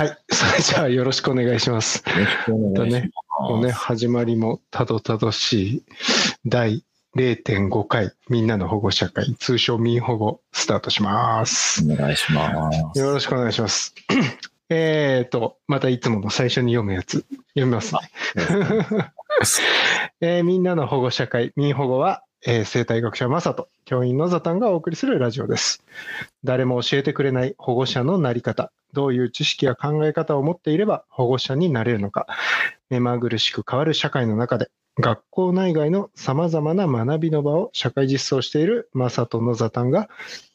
はい。それじゃあよろしくお願いします。よろしくお願いします。もうね、始まりもたどたどしい第0.5回みんなの保護者会、通称民保護スタートします。お願いします。よろしくお願いします。えーと、またいつもの最初に読むやつ、読みますね。えーみんなの保護者会、民保護は、えー生態学者マサと教員のザタンがお送りするラジオです。誰も教えてくれない保護者のなり方、どういう知識や考え方を持っていれば保護者になれるのか、目まぐるしく変わる社会の中で、学校内外の様々な学びの場を社会実装しているマサとのザタンが、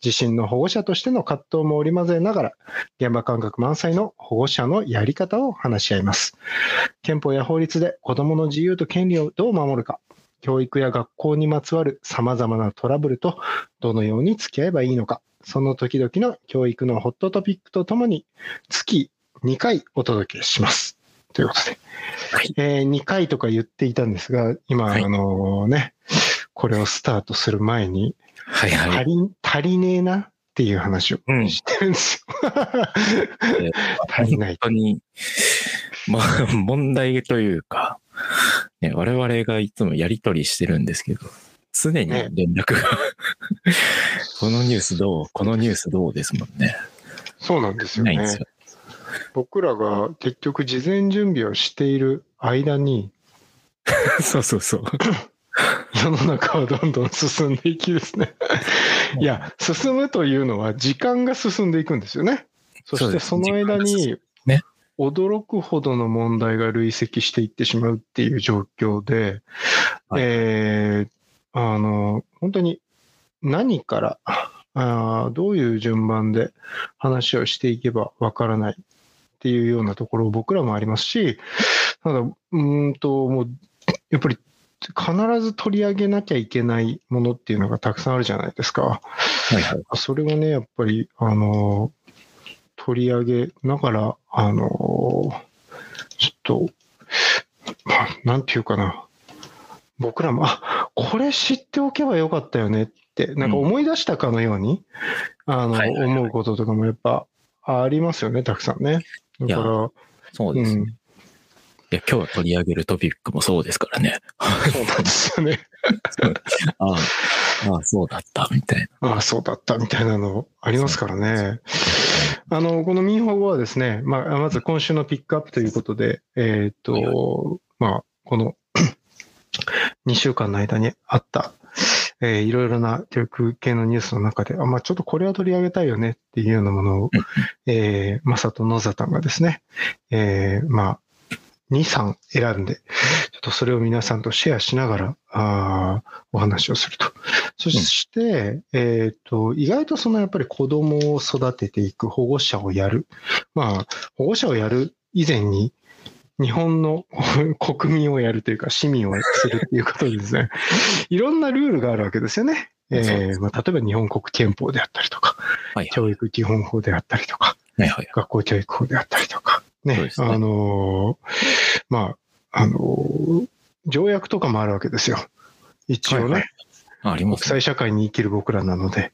自身の保護者としての葛藤も織り交ぜながら、現場感覚満載の保護者のやり方を話し合います。憲法や法律で子どもの自由と権利をどう守るか、教育や学校にまつわる様々なトラブルとどのように付き合えばいいのか、その時々の教育のホットトピックとともに月2回お届けします。ということで、はいえー2回とか言っていたんですが、今、はいあのね、これをスタートする前に、はいはい。足り足りねえなっていう話をうんしてるんですよ。足りない本当に、まあ、問題というか、ね、我々がいつもやりとりしてるんですけど、常に連絡が、このニュースどうこのニュースどうですもんね。そうなんですよね。よ。僕らが結局事前準備をしている間に、そうそうそう。世の中はどんどん進んでいきですね。いや、進むというのは時間が進んでいくんですよね。そしてその間にね、驚くほどの問題が累積していってしまうっていう状況で、はいえーあの、本当に何から、あーどういう順番で話をしていけばわからないっていうようなところ僕らもありますし、ただ、うーんと、もう、やっぱり必ず取り上げなきゃいけないものっていうのがたくさんあるじゃないですか。はいはい。それをね、やっぱり、あの、取り上げながら、あの、ちょっと、まあ、なんていうかな。僕らも、あ、これ知っておけばよかったよねって、なんか思い出したかのように、あの、はいはいはい思うこととかもやっぱありますよね、たくさんね。だから、そうですね。うんいや、今日取り上げるトピックもそうですからね。そうなんですよね。ああ、ああ、そうだった、みたいな。ああ、そうだったみたいなのありますからね。あの、この民法語はですね、まあ、まず今週のピックアップということで、えーっはいと、まあ、この 2週間の間にあった、えーいろいろな教育系のニュースの中で、あまあ、ちょっとこれは取り上げたいよねっていうようなものをうん、えー、まさとのざたんがですね、えーまあ、2、3選んで、ちょっとそれを皆さんとシェアしながら、あーお話をすると。そして、えっ、と、意外とそのやっぱり子供を育てていく保護者をやる。まあ、保護者をやる以前に、日本の 国民をやるというか、市民をするっていうことでですね、いろんなルールがあるわけですよね。えーまあ、例えば日本国憲法であったりとか、はい教育基本法であったりとか、はいはい。学校教育法であったりとか、ね、ね。あのーまあ、あのー条約とかもあるわけですよ。一応ね、はいはい。あありますね。国際社会に生きる僕らなので、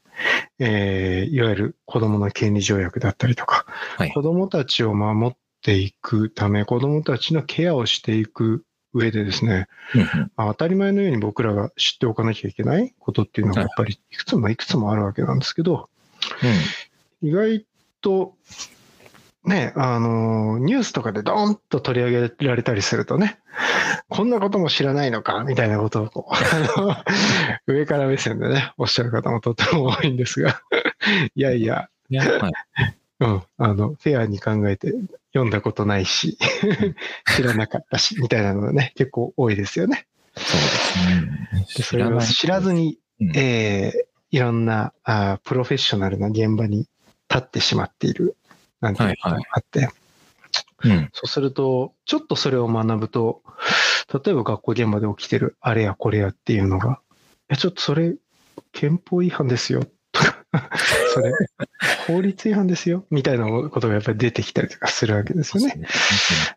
えーいわゆる子供の権利条約だったりとか、はい。子供たちを守っていくため、子供たちのケアをしていく上でですね、まあ当たり前のように僕らが知っておかなきゃいけないことっていうのがやっぱりいくつもいくつもあるわけなんですけど、意外と、ね、あの、ニュースとかでドーンと取り上げられたりするとね、こんなことも知らないのか、みたいなことをこ 上から目線でね、おっしゃる方もとっても多いんですが、いやいや、いや、はい。うん、あの、フェアに考えて読んだことないし、知らなかったし、みたいなのがね、結構多いですよね。そうですね。でそれを知らずに、うんえーいろんなあープロフェッショナルな現場に立ってしまっている、なんていうことがあって、うん。そうすると、ちょっとそれを学ぶと、例えば学校現場で起きてるあれやこれやっていうのが、いや、ちょっとそれ、憲法違反ですよ、とか、それ、法律違反ですよ、みたいなことがやっぱり出てきたりとかするわけですよね。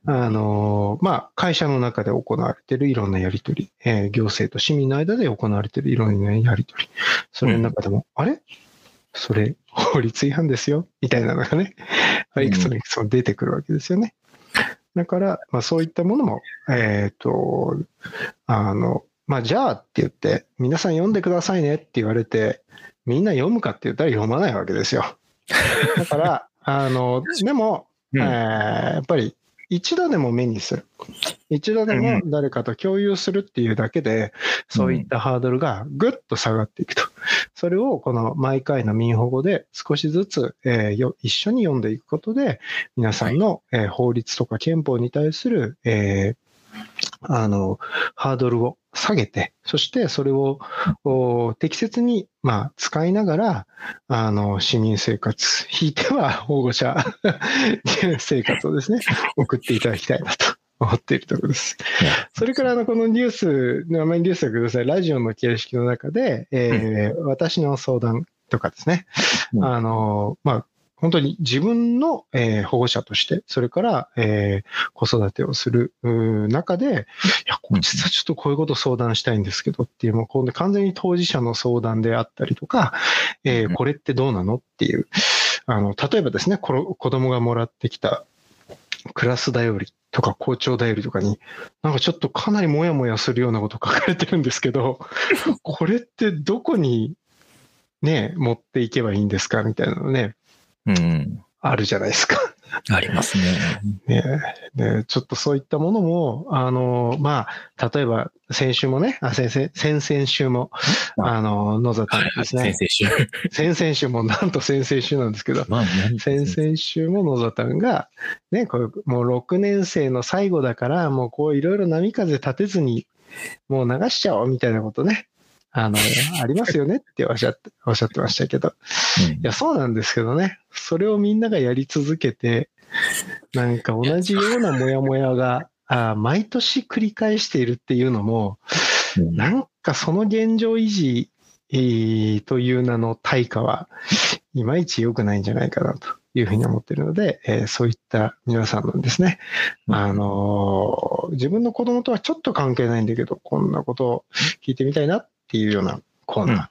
あの、まあ、会社の中で行われているいろんなやりとり、えー行政と市民の間で行われているいろんなやりとり、それの中でも、あれ？それ法律違反ですよ、みたいなのがね、いくつもいくつも出てくるわけですよね。だから、まあそういったものも、えっ、と、あの、まあじゃあって言って、皆さん読んでくださいねって言われて、みんな読むかって言ったら読まないわけですよ。だから、あの、でも、うんえーやっぱり一度でも目にする。一度でも誰かと共有するっていうだけで、そういったハードルがぐっと下がっていくと。それをこの毎回の民保護で少しずつ、えーよ一緒に読んでいくことで、皆さんの、えー法律とか憲法に対する、えーあの、ハードルを下げて、そしてそれをお適切に、まあ、使いながら、あの、市民生活、ひいては 保護者生活をですね、送っていただきたいなと思っているところです。それから、あの、このニュース、名前ニュースだけどさい、ラジオの形式の中で、えー私の相談とかですね、うん。あの、まあ、本当に自分の、えー保護者として、それから、えー子育てをする中で、いや、実はちょっとこういうことを相談したいんですけどっていう、もう完全に当事者の相談であったりとか、えこれってどうなのっていう、あの、例えばですね、この子供がもらってきたクラスだよりとか校長だよりとかに、なんかちょっとかなりモヤモヤするようなこと書かれてるんですけど、これってどこにね、持っていけばいいんですかみたいなのね、うん。あるじゃないですか。ありますね。ねねちょっとそういったものも、あの、まあ、例えば先週もね、あ先々先々週も、あの、野里。ですね先。生週。先々週もなんと先々週なんですけど、まあ、何先々週も野里が、ね、こうもう6年生の最後だから、もうこういろいろ波風立てずに、もう流しちゃおうみたいなことね、あの、ありますよねっておっしゃって、おっしゃってましたけど、うん。いや、そうなんですけどね。それをみんながやり続けて、なんか同じようなモヤモヤが、あー毎年繰り返しているっていうのも、うん。なんかその現状維持、えーという名の対価は、いまいち良くないんじゃないかなというふうに思っているので、えーそういった皆さんのですね、うん。あのー自分の子供とはちょっと関係ないんだけど、こんなことを聞いてみたいなっていうようなコーナー。うん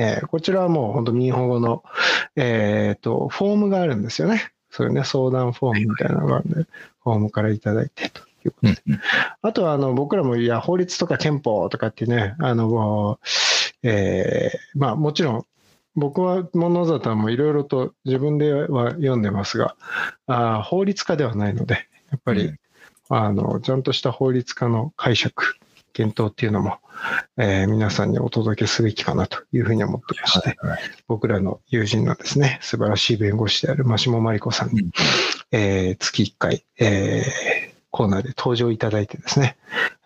えーこちらはもう本当民保護の、えっ、と、フォームがあるんですよね。そういうね、相談フォームみたいなのがあるんで、フォームからいただいてということで。うんあとは、あの、僕らも、いや、法律とか憲法とかってね、あの、えーまあ、もちろん、僕は物沙汰もいろいろと自分では読んでますが、あー法律家ではないので、やっぱり、うんあの、ちゃんとした法律家の解釈、検討っていうのも、えー皆さんにお届けすべきかなというふうに思ってまして、はいはい。僕らの友人のですね、素晴らしい弁護士である真下真理子さんに、うん。えー月1回、えーコーナーで登場いただいてですね、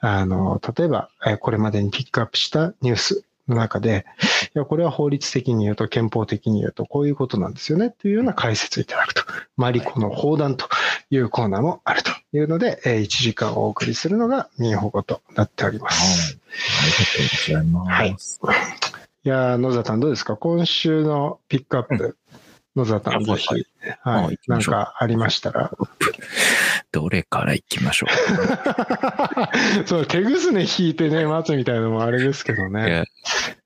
あの、例えば、えーこれまでにピックアップしたニュースの中で、いや、これは法律的に言うと、憲法的に言うと、こういうことなんですよね、というような解説をいただくと。マリコの砲弾というコーナーもあるというので、えー1時間お送りするのが民保護となっております。ありがとうございます。いやー、野沢さんどうですか？今週のピックアップ、野沢さんぜひ、はいなんかありましたら？どれから行きましょ そう、手ぐすね引いてね、待つみたいなのもあれですけどね。や、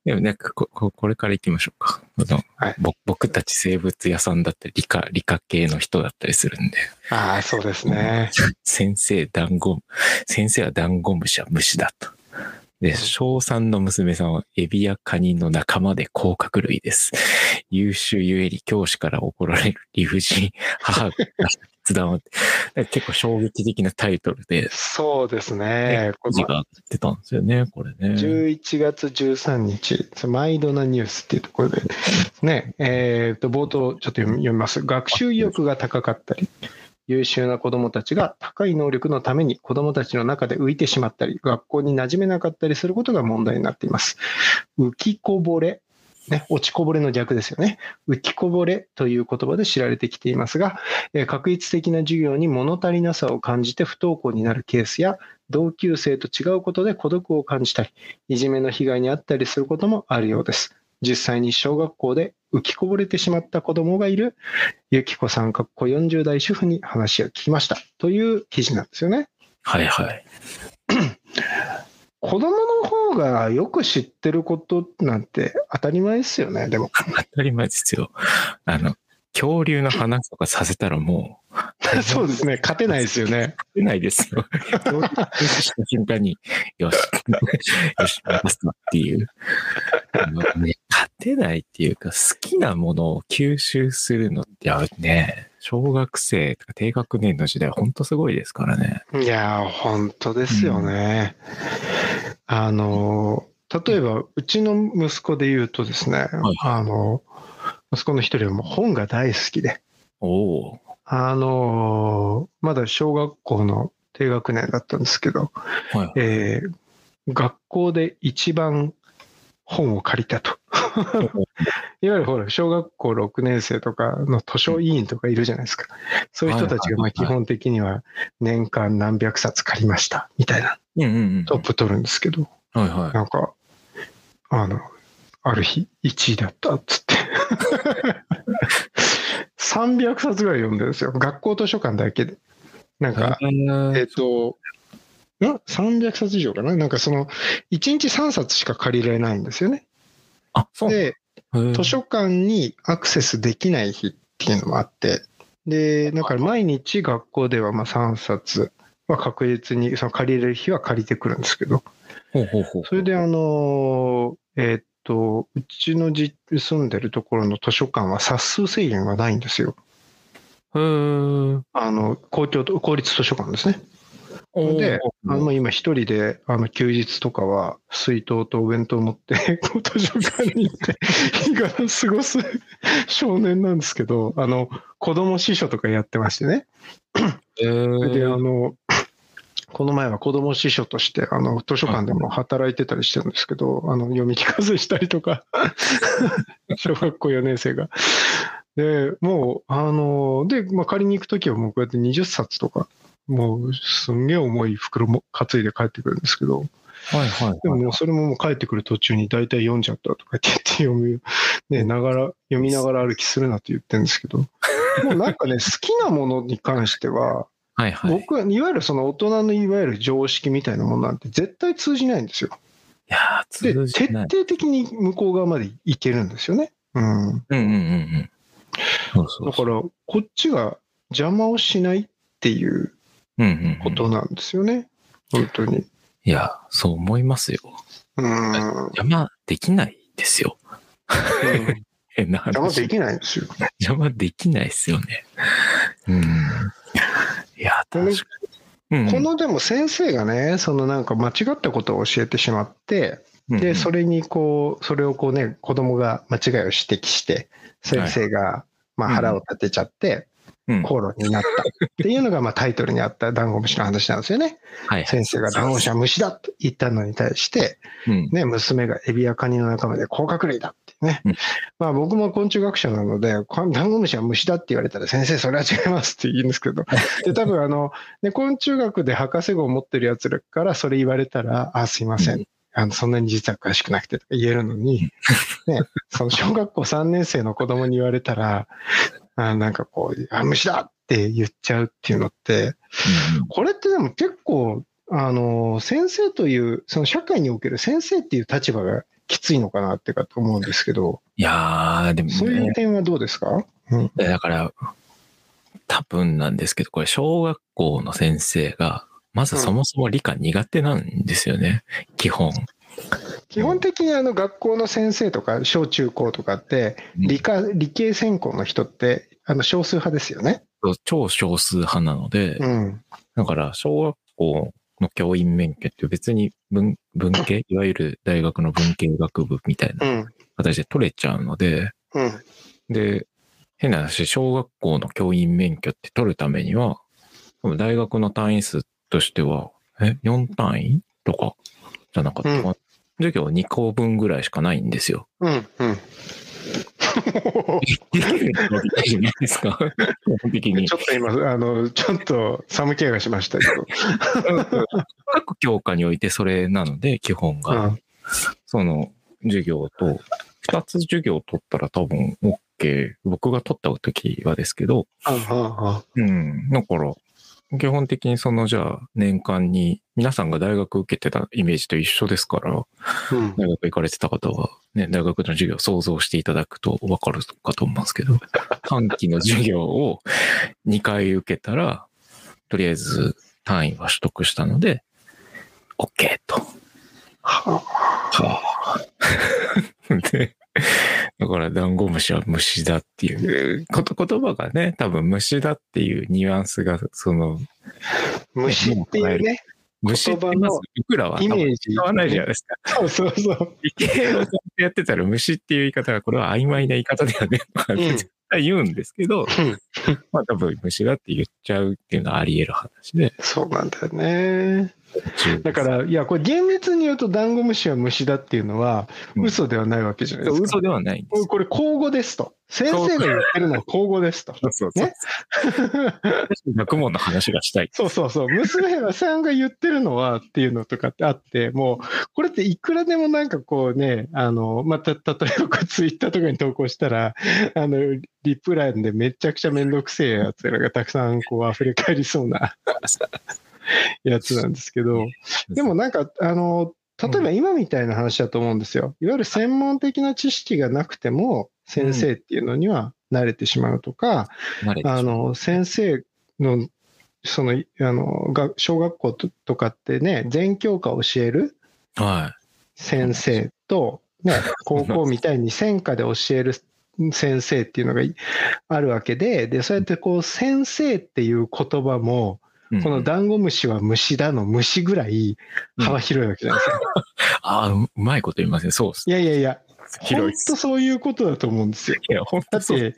でもね、こここれから行きましょうか。あのはいぼ僕たち生物屋さんだったり、理科、理科系の人だったりするんで、ああ、そうですね。先生、ダンゴム、先生はダンゴムシは虫だと。で、小3の娘さんはエビやカニの仲間で甲殻類です。優秀ゆえに教師から怒られる理不尽、母が決断を。結構衝撃的なタイトルで、そうですね。こ記事が出たんですよね、これね。11月13日、毎度なニュースっていうところで、ね、えっ、と、冒頭ちょっと読みます。学習意欲が高かったり、優秀な子供たちが高い能力のために子供たちの中で浮いてしまったり、学校に馴染めなかったりすることが問題になっています。浮きこぼれ。ね、落ちこぼれの逆ですよね。浮きこぼれという言葉で知られてきていますが、えー確率的な授業に物足りなさを感じて不登校になるケースや、同級生と違うことで孤独を感じたり、いじめの被害に遭ったりすることもあるようです。実際に小学校で浮きこぼれてしまった子供がいる、ゆきこさんかっこ40代主婦に話を聞きました。という記事なんですよね。はいはい。子供の方がよく知ってることなんて当たり前ですよね、でも。当たり前ですよ。あの、恐竜の話とかさせたらもう、そうですね、勝てないですよね。出ないですよ。恐竜の話した瞬間に、よ。し、よ。し、任すわっていう。ね、勝てないっていうか、好きなものを吸収するのって、あね、小学生とか低学年の時代、ほんとすごいですからね。いやー、本当ですよ。ね。あの、例えば、うちの息子で言うとですね、あの、息子の一人はもう本が大好きで、おおあの、まだ小学校の低学年だったんですけど、ー。はい。えー学校で一番本を借りたと。いわゆるほら、小学校6年生とかの図書委員とかいるじゃないですか。そういう人たちがまあ基本的には年間何百冊借りましたみたいなうんうんうん。トップ取るんですけど、はいはい。なんか、あの、ある日1位だったっつって。300冊ぐらい読んでるんですよ。学校図書館だけで。なんか、えっと、ん ?300 冊以上かな？なんかその、1日3冊しか借りられないんですよね。あ、そうで、図書館にアクセスできない日っていうのもあって、で、だから毎日学校ではまあ3冊は確実に、その借りれる日は借りてくるんですけど、ほうほうほう。それであの、えーっと、うちのじ住んでるところの図書館は冊数制限がないんですよ。へーあの、公共と、公立図書館ですね。で、あの、今一人で、あの、休日とかは、水筒とお弁当を持って、図書館に行って、日が過ごす少年なんですけど、あの、子供司書とかやってましてね。へーで、あの、この前は子供司書として、あの、図書館でも働いてたりしてるんですけど、あの、読み聞かせしたりとか、小学校4年生が。で、もう、あの、で、まあ、借りに行くときはもうこうやって20冊とか、もう、すんげえ重い袋も担いで帰ってくるんですけど、はいはいでもはい。もうそれももう帰ってくる途中に大体読んじゃったとか言って読む、ね、ながら、読みながら歩きするなって言ってるんですけど、もうなんかね、好きなものに関しては、はいはい。い僕は、いわゆるその大人のいわゆる常識みたいなものなんて絶対通じないんですよ。やー、で、通じない。徹底的に向こう側までいけるんですよね。うん。うんうんうんうん。そうそうそう。だから、こっちが邪魔をしないっていううんうんうんことなんですよね。本当に。いや、そう思いますよ。うん。邪魔できないですよ。変な話。邪魔できないんですよ。邪魔できないですよね。うん。いや、この確かに。うんこのでも先生がね、そのなんか間違ったことを教えてしまって、で、それ、れにこう、それをこうね、子供が間違いを指摘して、先生がまあ腹を立てちゃって、うん口論になったっていうのがまあタイトルにあったダンゴムシの話なんですよね。はい。先生がダンゴムシは虫だと言ったのに対して、うん。ね、娘がエビやカニの仲間で甲殻類だね。うんまあ僕も昆虫学者なので、こダンゴムシは虫だって言われたら先生それは違いますって言うんですけど、で多分あの、ね、昆虫学で博士号を持ってるやつらからそれ言われたら、あ、すいません。うあのそんなに実は詳しくなくてとか言えるのに、ね、その小学校3年生の子供に言われたら、あなんかこう、あ、虫だって言っちゃうっていうのって、これってでも結構、あの、先生という、その社会における先生っていう立場がきついのかなってかと思うんですけど、いやー、でもそういうね、点はどうですか？うん。だから、多分なんですけど、これ小学校の先生が、まずそもそも理科苦手なんですよね。基本。基本的にあの学校の先生とか小中高とかって、理科、理系専攻の人って、あの少数派ですよね。超少数派なので、うん。だから小学校の教員免許って別に文文系、いわゆる大学の文系学部みたいなうん。形で取れちゃうので、うん。で、変な話、小学校の教員免許って取るためには、大学の単位数としては、え、4単位とかじゃなかったかな、授業2校分ぐらいしかないんですよ。うん。うん。いですか。基本的にち。ょっと今、あの、ちょっと寒気がしましたけど。各教科においてそれなので、基本が。うんその授業と、2つ授業を取ったら多分 OK。僕が取った時はですけど、うん。だから、基本的にそのじゃあ年間に皆さんが大学受けてたイメージと一緒ですから、うん。大学行かれてた方は、ね、大学の授業を想像していただくとわかるかと思うんですけど、半期の授業を2回受けたら、とりあえず単位は取得したので、OK と。ははあ。で、だから、ダンゴムシは虫だっていうこと、言葉がね、多分虫だっていうニュアンスが、その、虫っていうね、虫ってまず言葉の僕らはイメージ使わないじゃないですか。そうそうそう。理系をやってたら虫っていう言い方が、これは曖昧な言い方だよね、うん絶対言うんですけど、まあ多分虫だって言っちゃうっていうのはあり得る話で。そうなんだよね。だから、いや、これ厳密に言うと、ダンゴムシは虫だっていうのは、うん嘘ではないわけじゃないですか。嘘ではない。これ、口語ですと。先生が言ってるのは口語ですと。そうそうそう。ね？学問の話がしたい。そうそうそう。娘さんが言ってるのはっていうのとかってあって、もう、これっていくらでもなんかこうね、あの、また、例えばツイッターとかに投稿したら、あの、リプラインでめちゃくちゃめんどくせえやつらがたくさんこう溢れ返りそうな やつなんですけど、でもなんか、あの、例えば今みたいな話だと思うんですよ。いわゆる専門的な知識がなくても、先生っていうのには慣れてしまうとか、あの、先生の、その、あの、が小学校ととかってね、全教科を教えるは先生と、ね、高校みたいに専科で教える先生っていうのがいあるわけで、で、そうやってこう、先生っていう言葉も、い。このダンゴムシは虫だの虫ぐらい幅広いわけじゃないですか。ああ、ううまいこと言いますね。そうです。いやいやいや、本広いです。当そういうことだと思うんですよ。いや、本だっ当そう。て、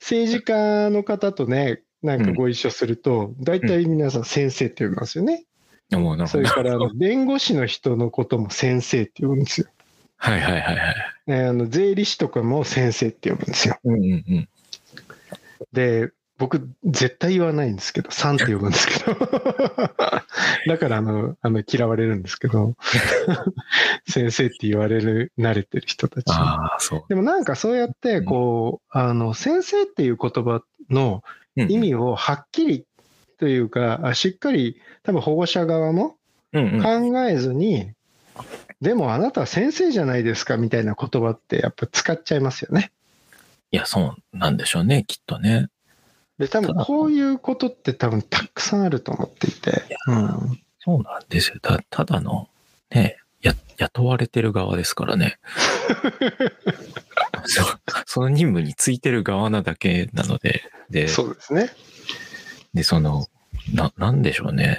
政治家の方とね、なんかご一緒すると、大体皆さん先生って呼びますよね。もうなるほど。それから、弁護士の人のことも先生って呼ぶんですよ。はいはいはいはい。ねあの税理士とかも先生って呼ぶんですよ。うんうんうん。で、僕、絶対言わないんですけど、さんって呼ぶんですけど。だから、あの、あの嫌われるんですけど、先生って言われる、慣れてる人たち。ああ、そう。でもなんかそうやって、こう、あの、先生っていう言葉のうん意味をはっきりというか、あしっかり多分保護者側もうんうん。考えずに、でもあなたは先生じゃないですかみたいな言葉ってやっぱ使っちゃいますよね。いや、そうなんでしょうね、きっとね。で、多分こういうことって多分たくさんあると思っていて。うん。そうなんですよ。たただの、ね、や、雇われてる側ですからね。そうその任務についてる側なだけなので、で、そうですね。で、その、な、なんでしょうね。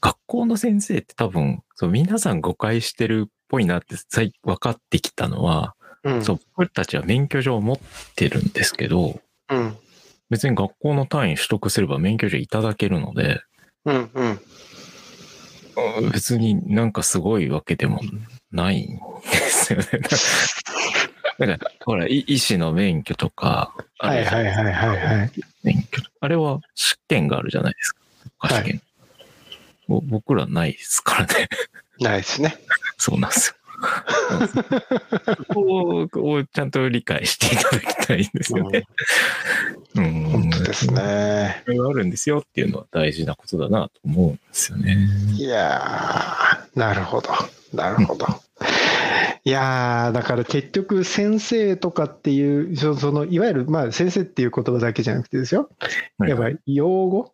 学校の先生って多分、そう皆さん誤解してるっぽいなって最分かってきたのは、うん。そう、僕たちは免許状を持ってるんですけど、うん。別に学校の単位取得すれば免許状いただけるので、うん。うん。別になんかすごいわけでもないんですよね。だから、ほら、い医師の免許とか、はいはいはいはいはい。免許あれは試験があるじゃないですか。試験。ぼ僕らないですからね。ないですね。そうなんですよ。そこをちゃんと理解していただきたいんですよね。うん。本当です。ね。これがあるんですよっていうのは大事なことだなと思うんですよね。いやー、なるほど。なるほど。いやー、だから結局先生とかっていう、そその、いわゆる、まあ先生っていう言葉だけじゃなくてですよ。やっぱり用語、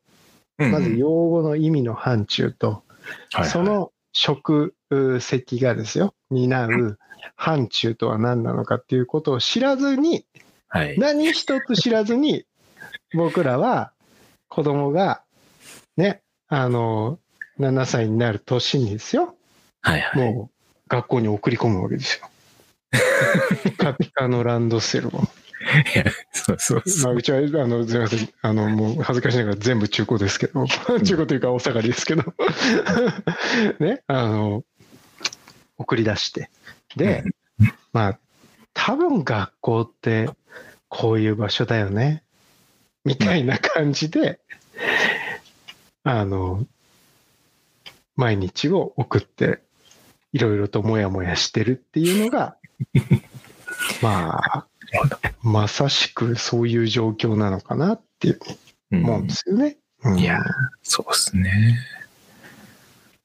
うんまず用語の意味の範疇と、はいはいその職責がですよ、担う範疇とは何なのかっていうことを知らずに、はい。何一つ知らずに、僕らは子供がね、あの、7歳になる年にですよ、はいはい。もう学校に送り込むわけですよ。ピ カピカのランドセルを。いやそうそうまあ、そう。うちは、あの、すみません。あの、もう恥ずかしながら全部中古ですけど、中古というかお下がりですけど、ね、あの、送り出して。で、まあ、多分学校ってこういう場所だよね、みたいな感じで、あの、毎日を送って、いろいろともやもやしてるっていうのが、まあ、まさしくそういう状況なのかなって思うんですよね。うんいやそうですね。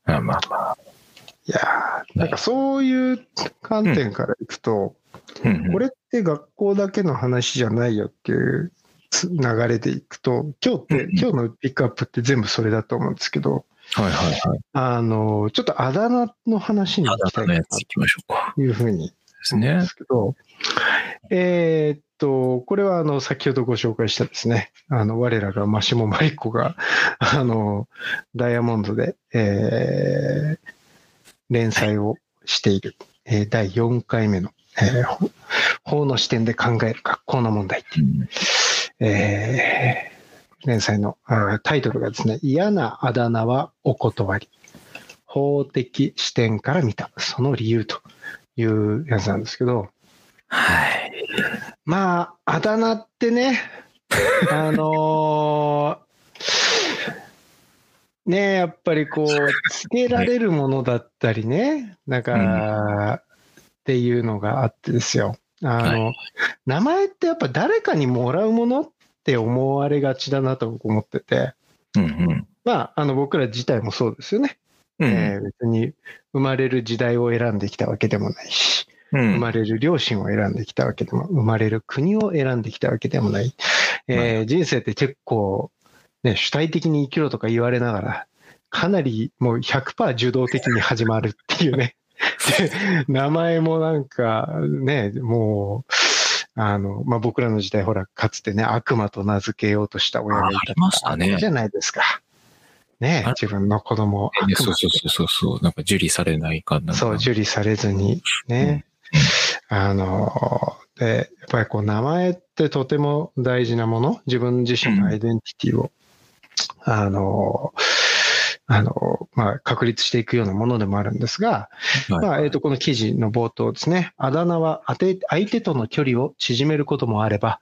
あまあまあ。いやーなんかそういう観点からいくと、うんうんこれって学校だけの話じゃないよっていうつ流れでいくと、今日って、今日のピックアップって全部それだと思うんですけど、はいはいはい。あの、ちょっとあだ名の話に行きたいなただのやつ行きましょうか。というふうにでうんでね。すけど、えーっと、これはあの、先ほどご紹介したですね、あの、我らがマシモマリコが、あの、ダイヤモンドで、えー連載をしている、えー第4回目の、えーほ法の視点で考える学校の問題っていううん。えー連載のあータイトルがですね、嫌なあだ名はお断り。法的視点から見た、その理由というやつなんですけど、はい。まあ、あだ名ってね、あのーねやっぱりこう、つけられるものだったりね、なんか、っていうのがあってですよ。あの、名前ってやっぱ誰かにもらうものって思われがちだなと僕思ってて、うんうん。まあ、あの僕ら自体もそうですよね。うんえー別に生まれる時代を選んできたわけでもないし、うん生まれる両親を選んできたわけでも、生まれる国を選んできたわけでもない。えー人生って結構、ね、主体的に生きろとか言われながら、かなりもう100%受動的に始まるっていうね。で、名前もなんかね、もう、あの、まあ、僕らの時代、ほら、かつてね、悪魔と名付けようとした親がいたじゃないですか。ねあ、自分の子供をそうそうそうそう。なんか受理されないかな。そう、受理されずにね。あの、で、やっぱりこう、名前ってとても大事なもの、自分自身のアイデンティティを、あの、あの、まあ、確立していくようなものでもあるんですが、はい。まあ、えっ、と、この記事の冒頭ですね、あだ名は当て相手との距離を縮めることもあれば、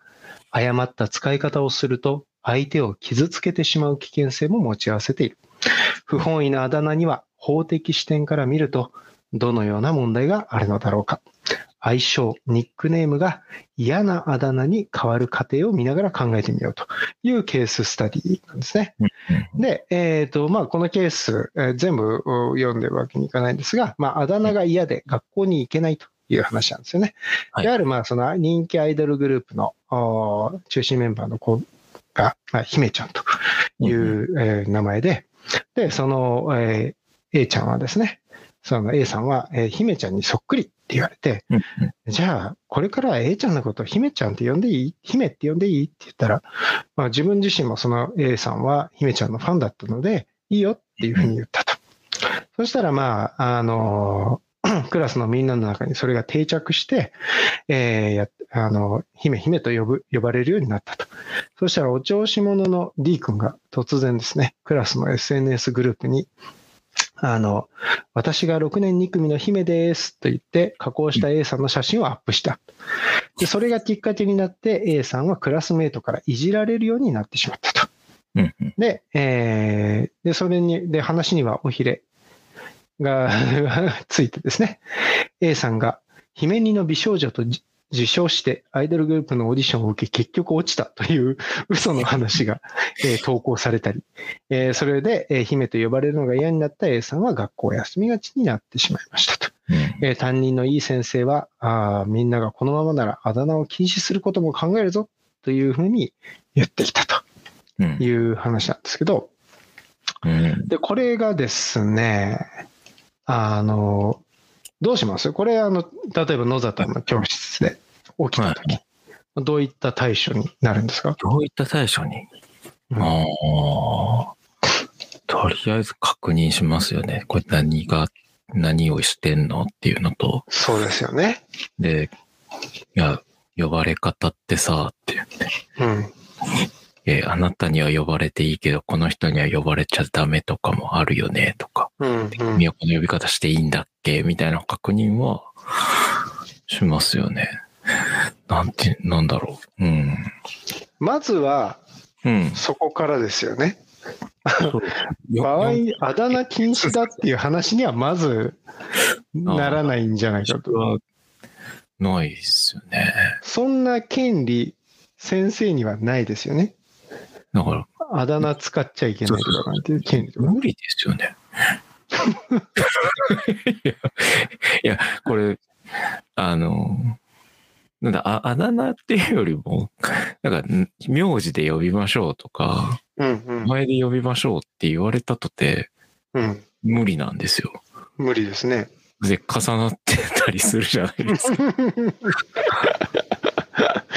誤った使い方をすると、相手を傷つけてしまう危険性も持ち合わせている。不本意なあだ名には、法的視点から見ると、どのような問題があるのだろうか。愛称、ニックネームが嫌なあだ名に変わる過程を見ながら考えてみようというケーススタディなんですね。うんで、えっ、と、まあ、このケース、えー全部お読んでるわけにいかないんですが、まあ、あだ名が嫌で学校に行けないという話なんですよね。はいいわゆる、まあ、その人気アイドルグループの中心メンバーの子が、まあ、姫ちゃんという、えー名前で、で、その、えー A ちゃんはですね、その A さんは、えー姫ちゃんにそっくりって言われて、うんじゃあ、これからは A ちゃんのことを姫ちゃんって呼んでいい？姫って呼んでいい？って言ったら、まあ、自分自身もその A さんは姫ちゃんのファンだったので、いいよっていうふうに言ったと。そしたら、まあ、あの、クラスのみんなの中にそれが定着して、えーやあの、姫姫と呼ぶ、呼ばれるようになったと。そしたら、お調子者の D 君が突然ですね、クラスの SNS グループに、あの、私が6年2組の姫ですと言って加工した A さんの写真をアップした。で、それがきっかけになって A さんはクラスメートからいじられるようになってしまったと。うんうんで、えーで、それに、で、話にはおひれが ついてですね、A さんが姫似の美少女とじ受賞してアイドルグループのオーディションを受け結局落ちたという 嘘の話が、えー投稿されたり、えーそれで、えー姫と呼ばれるのが嫌になった A さんは学校を休みがちになってしまいましたと。うん。えー担任のいい先生はあーみんながこのままならあだ名を禁止することも考えるぞというふうに言ってきたと。うん。いう話なんですけど、うん。で、これがですね、あの、どうします？これ、あの、例えば野里の教室で起きたとき、どういった対処になるんですか、どういった対処に？うんああ。とりあえず確認しますよね。これ何が、何をしてんのっていうのと、そうですよね。で、いや、呼ばれ方ってさ、って言って、うん。えあなたには呼ばれていいけど、この人には呼ばれちゃダメとかもあるよね、とか、うん、うん君はこの呼び方していいんだっけ？みたいな確認は、しますよね。なんて、なんだろう。うん。まずは、うん。そこからですよね。よ場合、あだ名禁止だっていう話にはまずならないんじゃないかと。ないですよね。そんな権利、先生にはないですよね。だから、あだ名使っちゃいけないとかなんていう権利とか。無理ですよね。いや、いやこれ、あの、なんだ、ああだ名っていうよりも、なんか、名字で呼びましょうとか、うんうん。前で呼びましょうって言われたとて、うん。無理なんですよ。無理ですね。で、重なってたりするじゃないですか。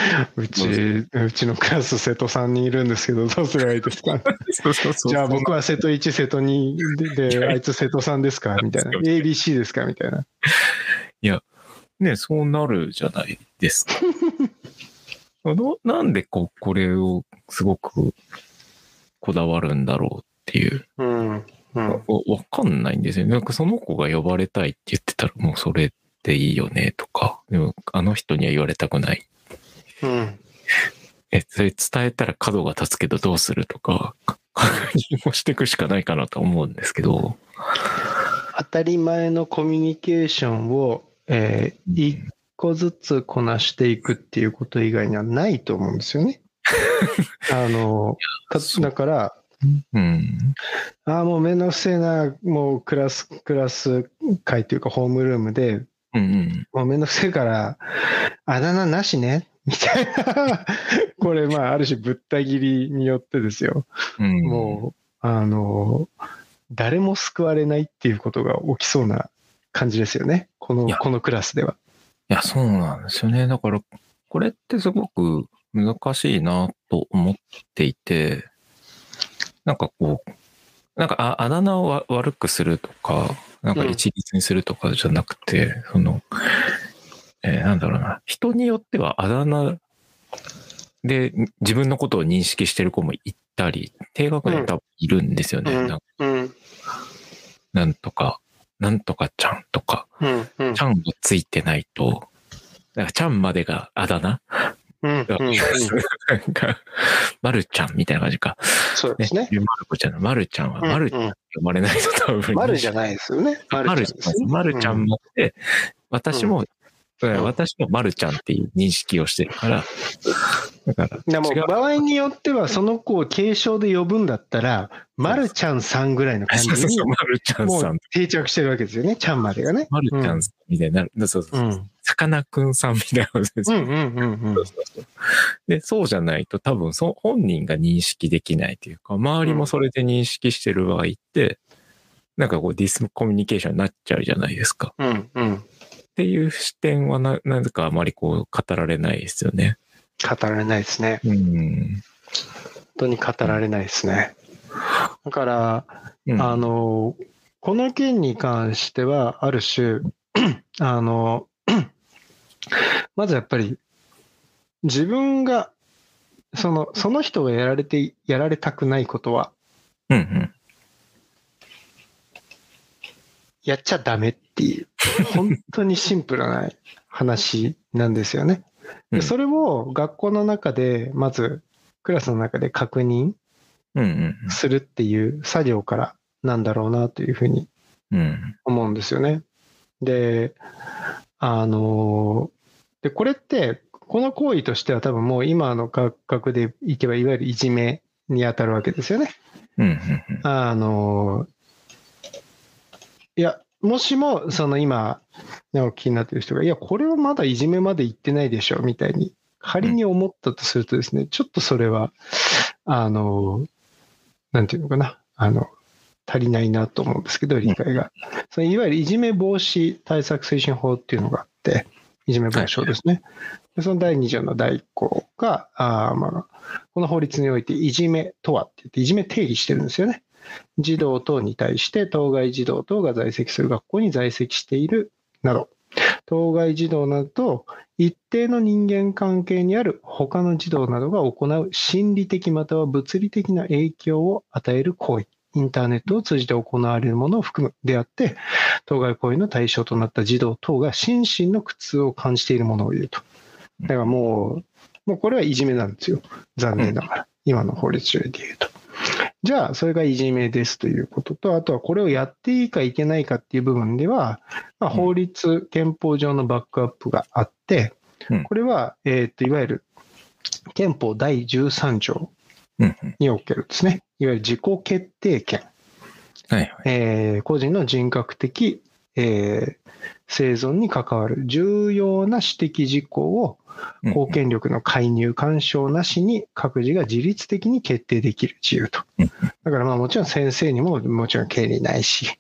うち、うちのクラス瀬戸3人いるんですけど、どうすればいいですか？じゃあ僕は瀬戸1、瀬戸2で、であいつ瀬戸3ですか？みたいな。ABC ですか？みたいな。ね、そうなるじゃないですか。どなんでここれをすごくこだわるんだろうっていう、うん。うん。わわかんないんですよね。なんかその子が呼ばれたいって言ってたらもうそれでいいよねとか、でもあの人には言われたくない。うん。え、それ伝えたら角が立つけどどうするとか、確認をしていくしかないかなと思うんですけど、当たり前のコミュニケーションを、えー一個ずつこなしていくっていうこと以外にはないと思うんですよね。あの、だから、うん。ああ、もうめんどくせえな、もうクラス、クラス会というかホームルームで、うんうん。もうめんどくせえから、あだ名なしね、みたいな。これ、まあ、ある種ぶった切りによってですよ。うん、もう、あの、誰も救われないっていうことが起きそうな感じですよね。このこのクラスでは。いや、そうなんですよね。だから、これってすごく難しいなと思っていて、なんかこう、なんかああだ名をわ悪くするとか、なんか一律にするとかじゃなくて、その、えーなんだろうな、人によってはあだ名で自分のことを認識してる子もいたり、低学年多分いるんですよね。うんなんうん。なんとか、なんとかちゃんとか、うん。うんち。ゃんがついてないと、かちゃんまでがあだ名うん。うん。なんか、まるちゃんみたいな感じか。ねそうですね。。ゆまる子ちゃんのまるちゃんは、うんまるちゃんって呼ばれないと多分。丸じゃないですよ。ねまるちゃんもって、私も、ん私もまるちゃんっていう認識をしてるから、だから、でも場合によってはその子を継承で呼ぶんだったら、まるちゃんさんぐらいの感じにさんう、定着してるわけですよね、ちゃんまでがね。まるちゃんさんみたいになる。そうそうそう。うん。さかなクンさんみたいなことですようんうんうんうんそうそうそうで、そうじゃないと多分そ本人が認識できないというか、周りもそれで認識してる場合って、なんかこうディスコミュニケーションになっちゃうじゃないですか。うんうん。っていう視点はな、なぜかあまりこう語られないですよね。語られないですね。うん。本当に語られないですね。だから、うんあの、この件に関しては、ある種、あの、まずやっぱり、自分が、その、その人がやられて、やられたくないことは、うんうん。やっちゃダメっていう、本当にシンプルな話なんですよね。でうんそれを学校の中で、まず、クラスの中で確認するっていう作業からなんだろうなというふうに。思うんですよね。で、あの、で、これって、この行為としては多分もう今の感覚でいけば、いわゆるいじめに当たるわけですよね。あの、いや、もしも、その今、ね、お聞きになってる人が、いや、これはまだいじめまで行ってないでしょ、みたいに、仮に思ったとするとですね、ちょっとそれは、あの、なんていうのかな、あの、足りないなと思うんですけど、理解が。そのいわゆるいじめ防止対策推進法っていうのがあって、いじめ防止法ですね。でその第2条の第1項が、あーまあ、この法律においていじめとはって言って、いじめ定義してるんですよね。児童等に対して当該児童等が在籍する学校に在籍しているなど、当該児童などと一定の人間関係にある他の児童などが行う心理的または物理的な影響を与える行為、インターネットを通じて行われるものを含むであって、当該行為の対象となった児童等が心身の苦痛を感じているものを言うと。だからもう、もうこれはいじめなんですよ。残念ながら。今の法律上で言うと。じゃあ、それがいじめですということと、あとはこれをやっていいかいけないかっていう部分では、まあ、うん法律、憲法上のバックアップがあってうん、これは、えっと、いわゆる憲法第13条。におけるですね、いわゆる自己決定権、はいはい。えー個人の人格的、えー生存に関わる重要な私的事項をうん公権力の介入、干渉なしに各自が自律的に決定できる自由とうん。だからまあもちろん先生にももちろん権利ないし、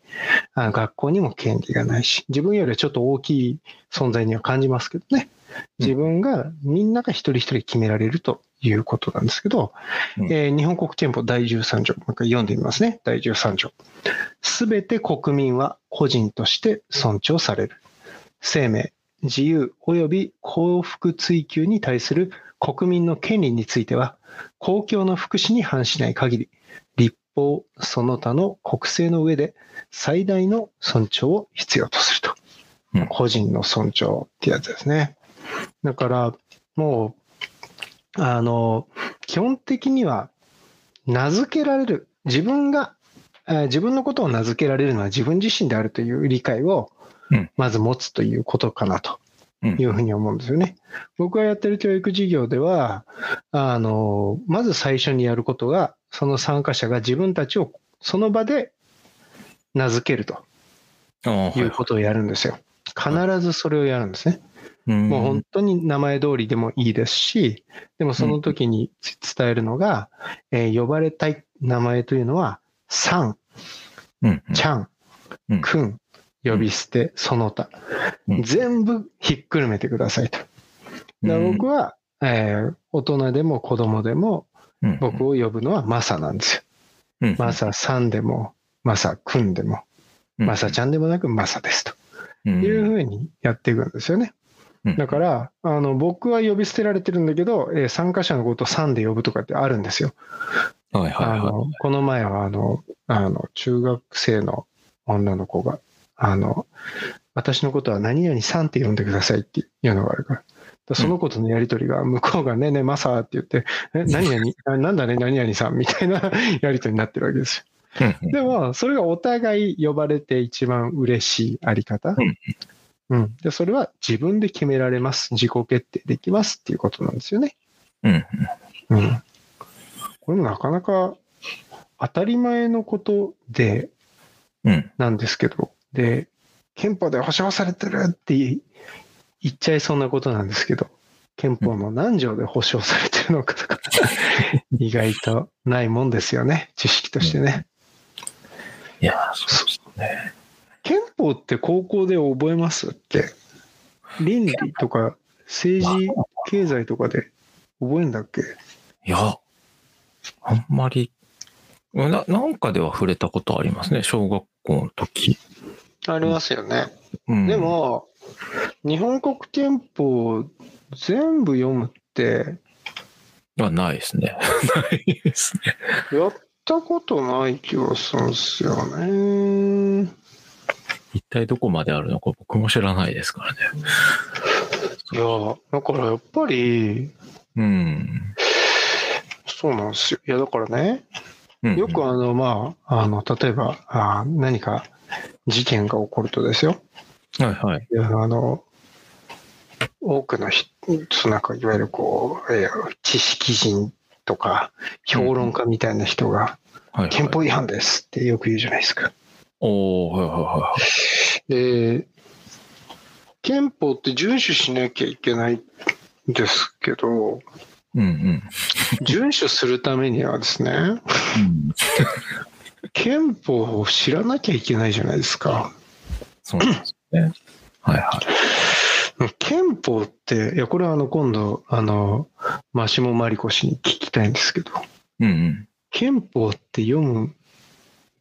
あの学校にも権利がないし、自分よりはちょっと大きい存在には感じますけどね。自分が、みんなが一人一人決められるということなんですけど、うんえー日本国憲法第13条、もう一回読んでみますね。第13条。すべて国民は個人として尊重される。生命、自由及び幸福追求に対する国民の権利については、公共の福祉に反しない限り、立法その他の国政の上で最大の尊重を必要とすると。うん個人の尊重ってやつですね。だから、もう、あの、基本的には名付けられる、自分が、えー自分のことを名付けられるのは自分自身であるという理解をうん、まず持つということかなとうんいうふうに思うんですよね。僕がやってる教育事業では、あの、まず最初にやることが、その参加者が自分たちをその場で名付けるということをやるんですよ。必ずそれをやるんですね。うん。もう本当に名前通りでもいいですし、でもその時に伝えるのが、えー呼ばれたい名前というのは、さん、うんうん。ちゃん。うん、くん、呼び捨て、その他。うん。全部ひっくるめてくださいと。僕は、えー大人でも子供でもうん。僕を呼ぶのはマサなんですよ。うん。マサさんでも、マサくんでも、マサちゃんでもなくマサですと。うん。いうふうにやっていくんですよね。うんだから、あの、僕は呼び捨てられてるんだけど、えー参加者のことをさんで呼ぶとかってあるんですよ。はいはいはあの、この前は、あの、あの、中学生の女の子が、あの、私のことは何々さんって呼んでくださいっていうのがあるから。だからその子とのやりとりが、向こうがねえねえマサって言って、え、何々、あなんだね、何々さんみたいな やりとりになってるわけですよ。でも、それがお互い呼ばれて一番嬉しいあり方。うんうん。で、それは自分で決められます。自己決定できますっていうことなんですよね。うんうん。これもなかなか当たり前のことで、うんなんですけど、で、憲法で保障されてるって言っちゃいそうなことなんですけど、憲法の何条で保障されてるのかとか、意外とないもんですよね。知識としてね。いや、そうですね。憲法って高校で覚えますって倫理とか政治経済とかで覚えんだっけ？いや、あんまり、な、なんかでは触れたことありますね、小学校の時。ありますよね。うん、で、も日本国憲法全部読むってはないですね。ないですね。やったことない気がするんですよね。一体どこまであるのか僕も知らないですからね。いや、だからやっぱりうん。そうなんですよ。いやだからね、うんよくあの、まあ、あの、例えば、あ何か事件が起こるとですよ。はいはい。いやあの、多くの人、なんかいわゆるこう、えー知識人とか評論家みたいな人が。憲法違反ですってよく言うじゃないですか。おー、はいはいはい。で、憲法って遵守しなきゃいけないんですけど、うんうん。遵守するためにはですね、うん憲法を知らなきゃいけないじゃないですか。そうなんですね。はいはい。憲法って、いや、これはあの、今度、あの、マシモマリコ氏に聞きたいんですけど、うんうん。憲法って読む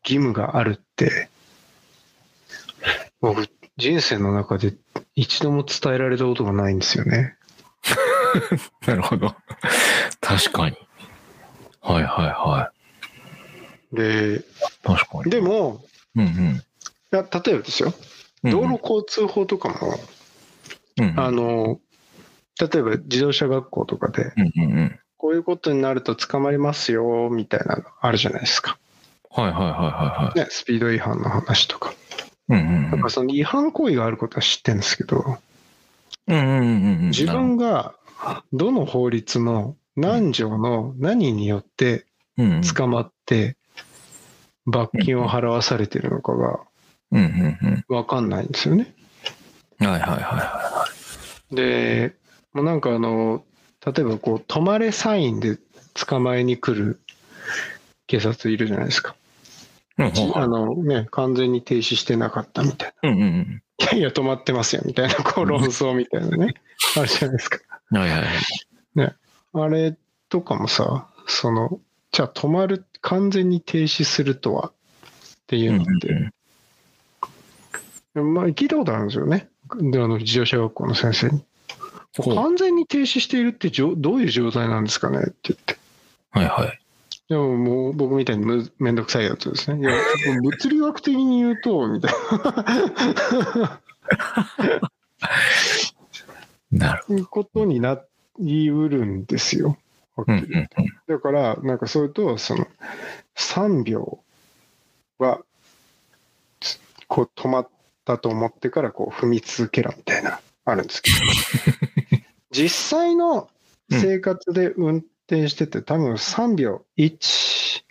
義務があるって、僕、人生の中で一度も伝えられたことがないんですよね。なるほど。確かに。はいはいはで、い。確かに。でも、うんうん。いや例えばですよ、うん道路交通法とかも、うんうん、あの、例えば自動車学校とかで、うんうんうん。こういうことになると捕まりますよ、みたいなのあるじゃないですか。はいはいはいはいはい。ね、スピード違反の話とか。うんうんうんだからその違反行為があることは知ってるんですけど、うんうんうんうん。自分がどの法律の何条の何によって。捕まって罰金を払わされてるのかがうんうんわかんないんですよね。うん。はいはいはいはで、もうなんかあの、例えばこう、止まれサインで捕まえに来る警察いるじゃないですか。あのね、完全に停止してなかったみたいな。うんうんいやいや、止まってますよみたいな、こう論争みたいなね、あるじゃないですか。うん。はいはいはい。あれとかもさ、その、じゃあ止まる、完全に停止するとはっていうのって、まあ聞いたことあるんですよね。で、あの、自動車学校の先生に。完全に停止しているってじょどういう状態なんですかねって言って。はいはい。でももう僕みたいにむめんどくさいやつですね。いや、物理学的に言うと、みたいな。るほなことになりうるんですよ。だから、なんかそれと、その、3秒は、つこう止まったと思ってからこう踏み続けろみたいな、あるんですけど、実際の生活で運転してて、多分3秒、1、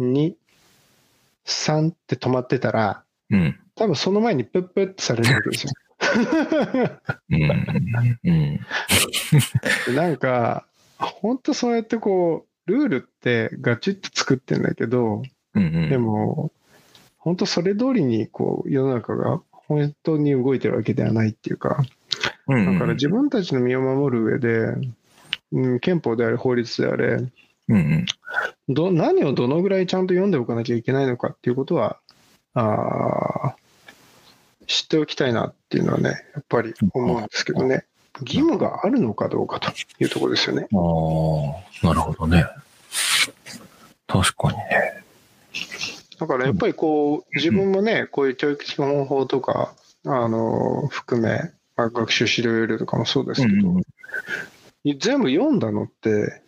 2、3って止まってたら、うん。多分その前にプップってされるわけですよ。うん。うん。なんか、本当そうやってこう、ルールってガチッと作ってんだけど、うん。でも、本当それ通りにこう世の中が本当に動いてるわけではないっていうか、うん、だから自分たちの身を守る上で、うん、憲法であれ、法律であれうんうん。ど、何をどのぐらいちゃんと読んでおかなきゃいけないのかっていうことは、あー知っておきたいなっていうのはね、やっぱり思うんですけどね、義務があるのかどうかというところですよね。ああ、なるほどね。確かにね。だからやっぱりこう、自分もね、こういう教育基本法とか、あの、含め、まあ、学習指導要領とかもそうですけど、うん全部読んだのって、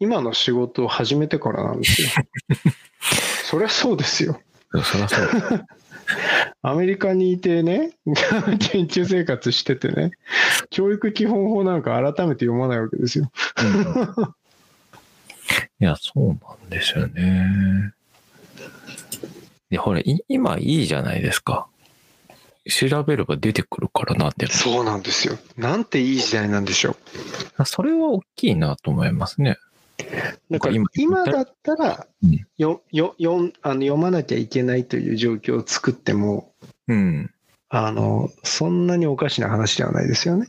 今の仕事を始めてからなんですよ。そりゃそうですよ。そりゃそう。アメリカにいてね、研究生活しててね、教育基本法なんか改めて読まないわけですよ。うんいや、そうなんですよね。で、ほら、い今いいじゃないですか。調べれば出てくるからなって。そうなんですよ。なんていい時代なんでしょう。それは大きいなと思いますね。だから今今だったらうんよよよあの読まなきゃいけないという状況を作ってもうん。あのそんなにおかしな話ではないですよね。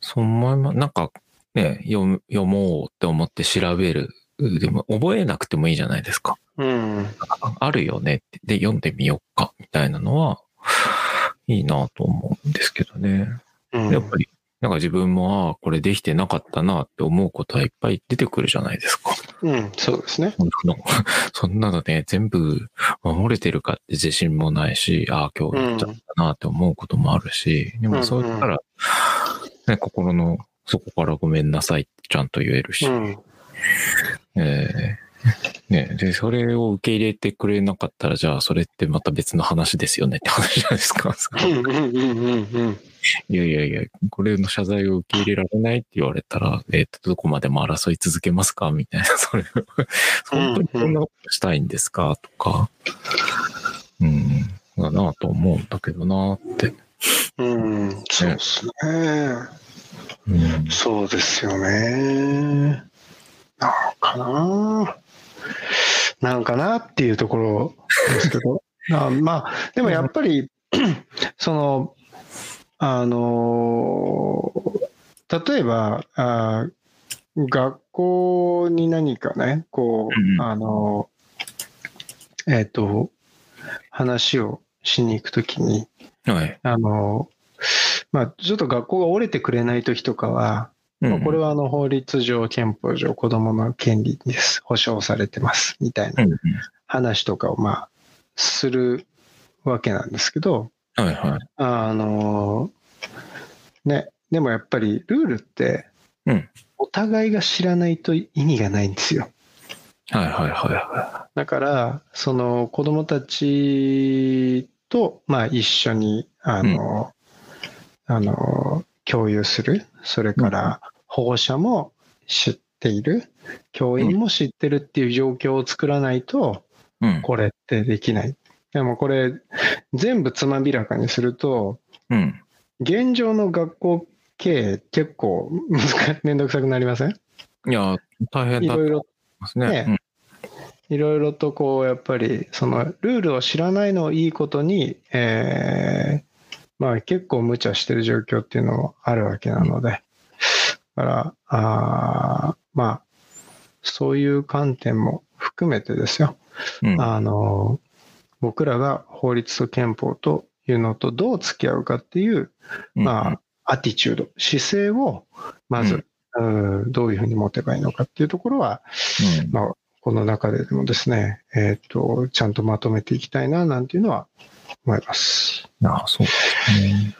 そう思います。なんか、ね、読む読もうって思って調べる。でも、覚えなくてもいいじゃないですか。うん、あるよねって。で、読んでみようか、みたいなのは、いいなと思うんですけどね。うんやっぱり、なんか自分も、ああ、これできてなかったなって思うことはいっぱい出てくるじゃないですか。うん、そうですね。そんなの ね、全部守れてるかって自信もないし、ああ、今日やっちゃったなって思うこともあるし、でもそう言ったら、ね、心の底からごめんなさいってちゃんと言えるし、うん、えー ね、で、それを受け入れてくれなかったら、じゃあそれってまた別の話ですよねって話じゃないですか。いやいやいや、これの謝罪を受け入れられないって言われたら、えっ、と、どこまでも争い続けますか？みたいな、それ、本当にこんなことしたいんですか？とか、うん、だなと思うんだけどなって。うん、そうですね。うん、そうですよね。なんかな。なんかなっていうところですけど。あまあ、でもやっぱり、その、あの、例えば、あ学校に何かね、こうあの、えっ、と、話をしに行くときに、はい。あの、まあ、ちょっと学校が折れてくれないときとかは、まあこれは、はあの法律上、憲法上、子供の権利です。保障されてます。みたいなうんうん、話とかを、まあ、するわけなんですけど、はいはい。あの、ね、でもやっぱりルールってうん、お互いが知らないと意味がないんですよ。はいはいはいはだから、その子供たちと、まあ一緒に、あの、あの、共有する。それから保護者も知っている、教員も知ってるっていう状況を作らないと、うん。これってできない。でもこれ、全部つまびらかにすると、うん。現状の学校経営結構難しめんどくさくなりません？いや、大変だと思いいろいろ、ますね。ねいろいろとこう、やっぱり、そのルールを知らないのをいいことに、えーまあ結構無茶してる状況っていうのもあるわけなので、だから、あーまあ、そういう観点も含めてですよ。うん。うんあの、僕らが法律と憲法というのとどう付き合うかっていう、まあ、アティチュード、姿勢を、まず、うんどういうふうに持てばいいのかっていうところは、うんまあ、この中でもですね、えっ、と、ちゃんとまとめていきたいな、なんていうのは思います。ああ、そうですね。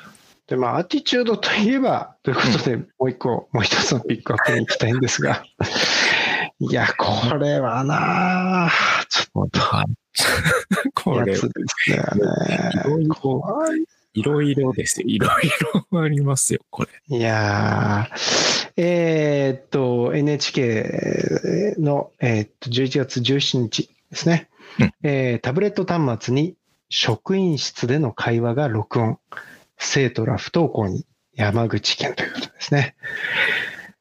で、まあ、アティチュードといえば、ということで、もう一個、もう一つのピックアップに行きたいんですが、いや、これはなあちょっはいと。これ、やつですね。いろいろ怖いいろいろですよ。いろいろありますよ、これ。いやー、えーっと、NHK の、えーっと11月17日ですね、うん。えータブレット端末に職員室での会話が録音、生徒ら不登校に山口県ということですね。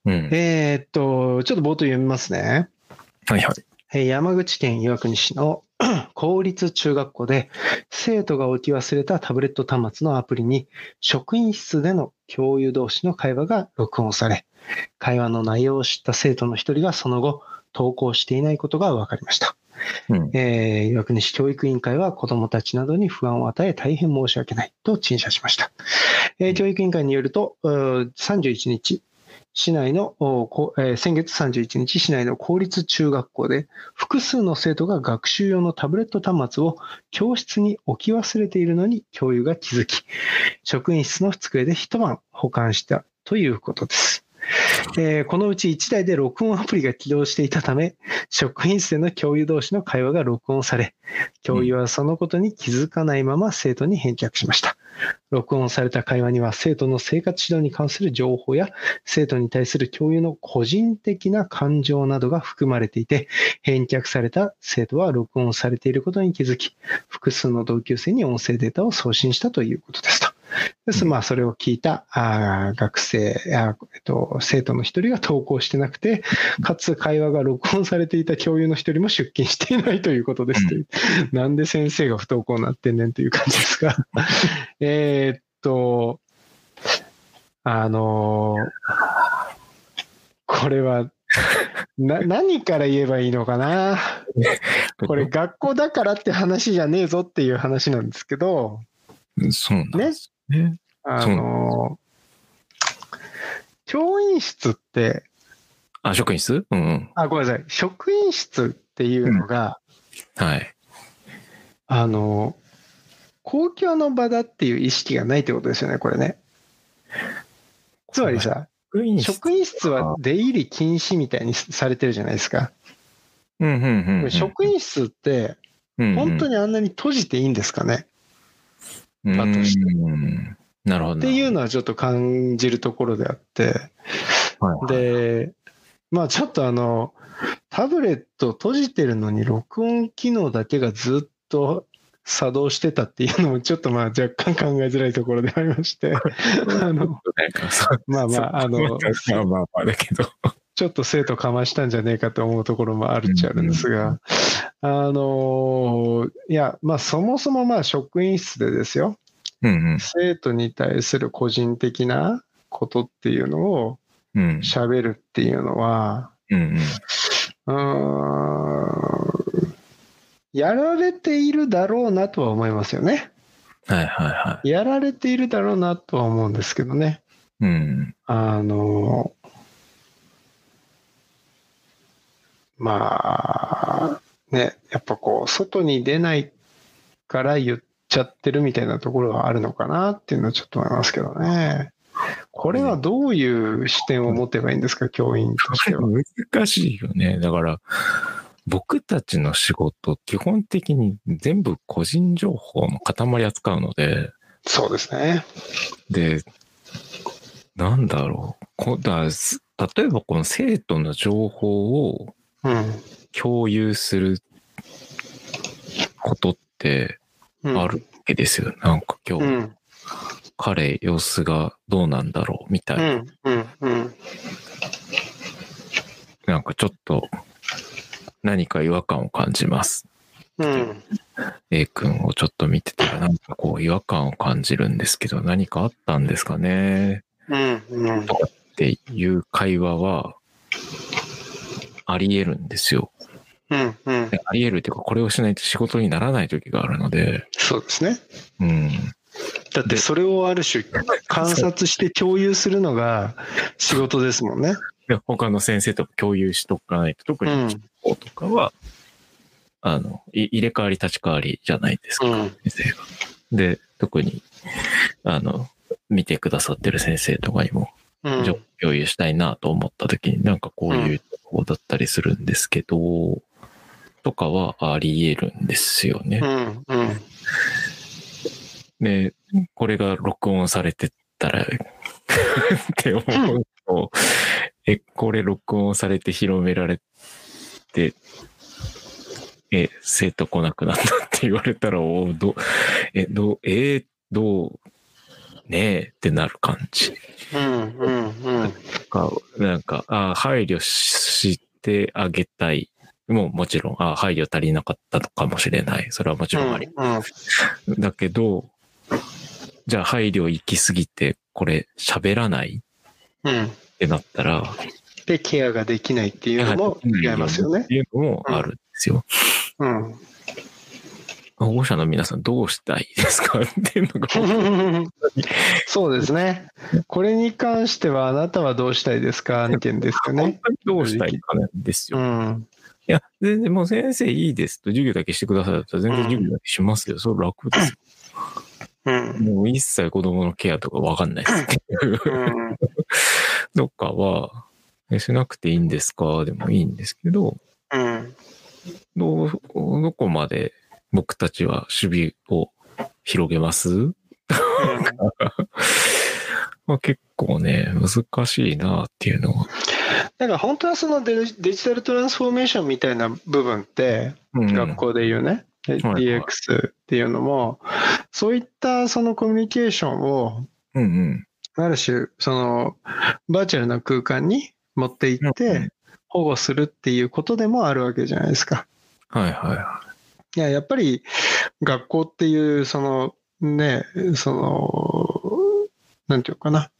うん。えーっと、ちょっと冒頭読みますね。はいはい。えー山口県岩国市の 公立中学校で生徒が置き忘れたタブレット端末のアプリに職員室での教諭同士の会話が録音され、会話の内容を知った生徒の一人がその後投稿していないことが分かりました。うん。えー岩国市教育委員会は子どもたちなどに不安を与え大変申し訳ないと陳謝しました。えー教育委員会によると、うー31日、市内の、えー先月31日、市内の公立中学校で複数の生徒が学習用のタブレット端末を教室に置き忘れているのに教諭が気づき、職員室の机で一晩保管したということです。えーこのうち1台で録音アプリが起動していたため、職員室での教諭同士の会話が録音され、教諭はそのことに気づかないまま生徒に返却しました。録音された会話には生徒の生活指導に関する情報や生徒に対する教諭の個人的な感情などが含まれていて、返却された生徒は録音されていることに気づき、複数の同級生に音声データを送信したということですと。です。まあ、それを聞いたあー学生あ、えっと、生徒の一人が投稿してなくて、かつ会話が録音されていた教諭の一人も出勤していないということですという。なんで先生が不登校になってんねんという感じですが。えーっと、あのーこれは、な、何から言えばいいのかな？これ学校だからって話じゃねえぞっていう話なんですけど、そうなんですね。あのー教員室って、あ、職員室？うんうん。あ、ごめんなさい、職員室っていうのが、はい。あのー公共の場だっていう意識がないってことですよね、これね。つまりさ、職員室職員室は出入り禁止みたいにされてるじゃないですか。うんうんうんうん。職員室って、本当ににあんなに閉じていいんですかね、うん。だとして。うんなるほど。っていうのはちょっと感じるところであって、はい、で、まあちょっとあの、タブレット閉じてるのに録音機能だけがずっと作動してたっていうのもちょっとまあ若干考えづらいところでありまして、あの、まあまあ、あの、まあまあまあだけど。ちょっと生徒かましたんじゃねえかと思うところもあるっちゃあるんですが、あの、いや、まあそもそもまあ職員室でですよ、うん生徒に対する個人的なことっていうのをうん。うん。喋るっていうのは、うんやられているだろうなとは思いますよね。はいはいはやられているだろうなとは思うんですけどね。い。うん。あの、まあ、ね、やっぱこう、外に出ないから言っちゃってるみたいなところがあるのかなっていうのはちょっと思いますけどね。これはどういう視点を持てばいいんですか、教員としては。難しいよね。だから、僕たちの仕事、基本的に全部個人情報の塊扱うので、そうですね。で、なんだろう。こだす例えばこの生徒の情報をうん。共有することってうんあるわけですよ。なんか今日、うん。彼様子がどうなんだろうみたいな。なんかちょっと何か違和感を感じます。うん。A 君をちょっと見てたらなんかこう違和感を感じるんですけど何かあったんですかね？うん。うん。っていう会話はあり得るんですよ。うん。うん。であり得るっていうかこれをしないと仕事にならない時があるので、そうですね。うん。だってそれをある種観察して共有するのが仕事ですもんね。で他の先生と共有しとかないと、特うんにこうとかは、あの、い入れ替わり立ち替わりじゃないですか、うん先生が。で、特に、あの、見てくださってる先生とかにも、うん情報共有したいなと思った時に、なんかこういう情報だったりするんですけど、とかはあり得るんですよね。うんうんで、これが録音されてたら、って思うと、え、これ録音されて広められて、え、生徒来なくなったって言われたら、おど、え、どう、えーどう、ねえってなる感じ。うんうんうん。か、なんか、あ配慮してあげたい。もうもちろん、あ配慮足りなかったのかもしれない。それはもちろんあり。うんだけど、じゃあ配慮行き過ぎて、これ喋らない？うんってなったら、でケアができないっていうのも違いますよね。っ。ていうのもあるんですよ。うん保護者の皆さんどうしたいですか？っていうのが、そうですね。これに関してはあなたはどうしたいですか？案件ですよ本ね。どうしたいかなんですよ。いうんや、全然もう先生いいですと、授業だけしてくださいだったら全然授業だけしますよ。それ楽ですよ。うんもう一切子供のケアとかわかんないですっていう。うんとかは、えしなくていいんですか？でもいいんですけど、うんどう、どこまで僕たちは守備を広げます？まあ結構ね、難しいなっていうのは。だから本当はそのデジタルトランスフォーメーションみたいな部分って、うん学校で言うね、ではい。DX っていうのも、そういったそのコミュニケーションを、うんうん。ある種、そのバーチャルな空間に持っていっうんて、保護するっていうことでもあるわけじゃないですか。はいはいはいや、やっぱり学校っていう、そのね、その、なんていうのかな。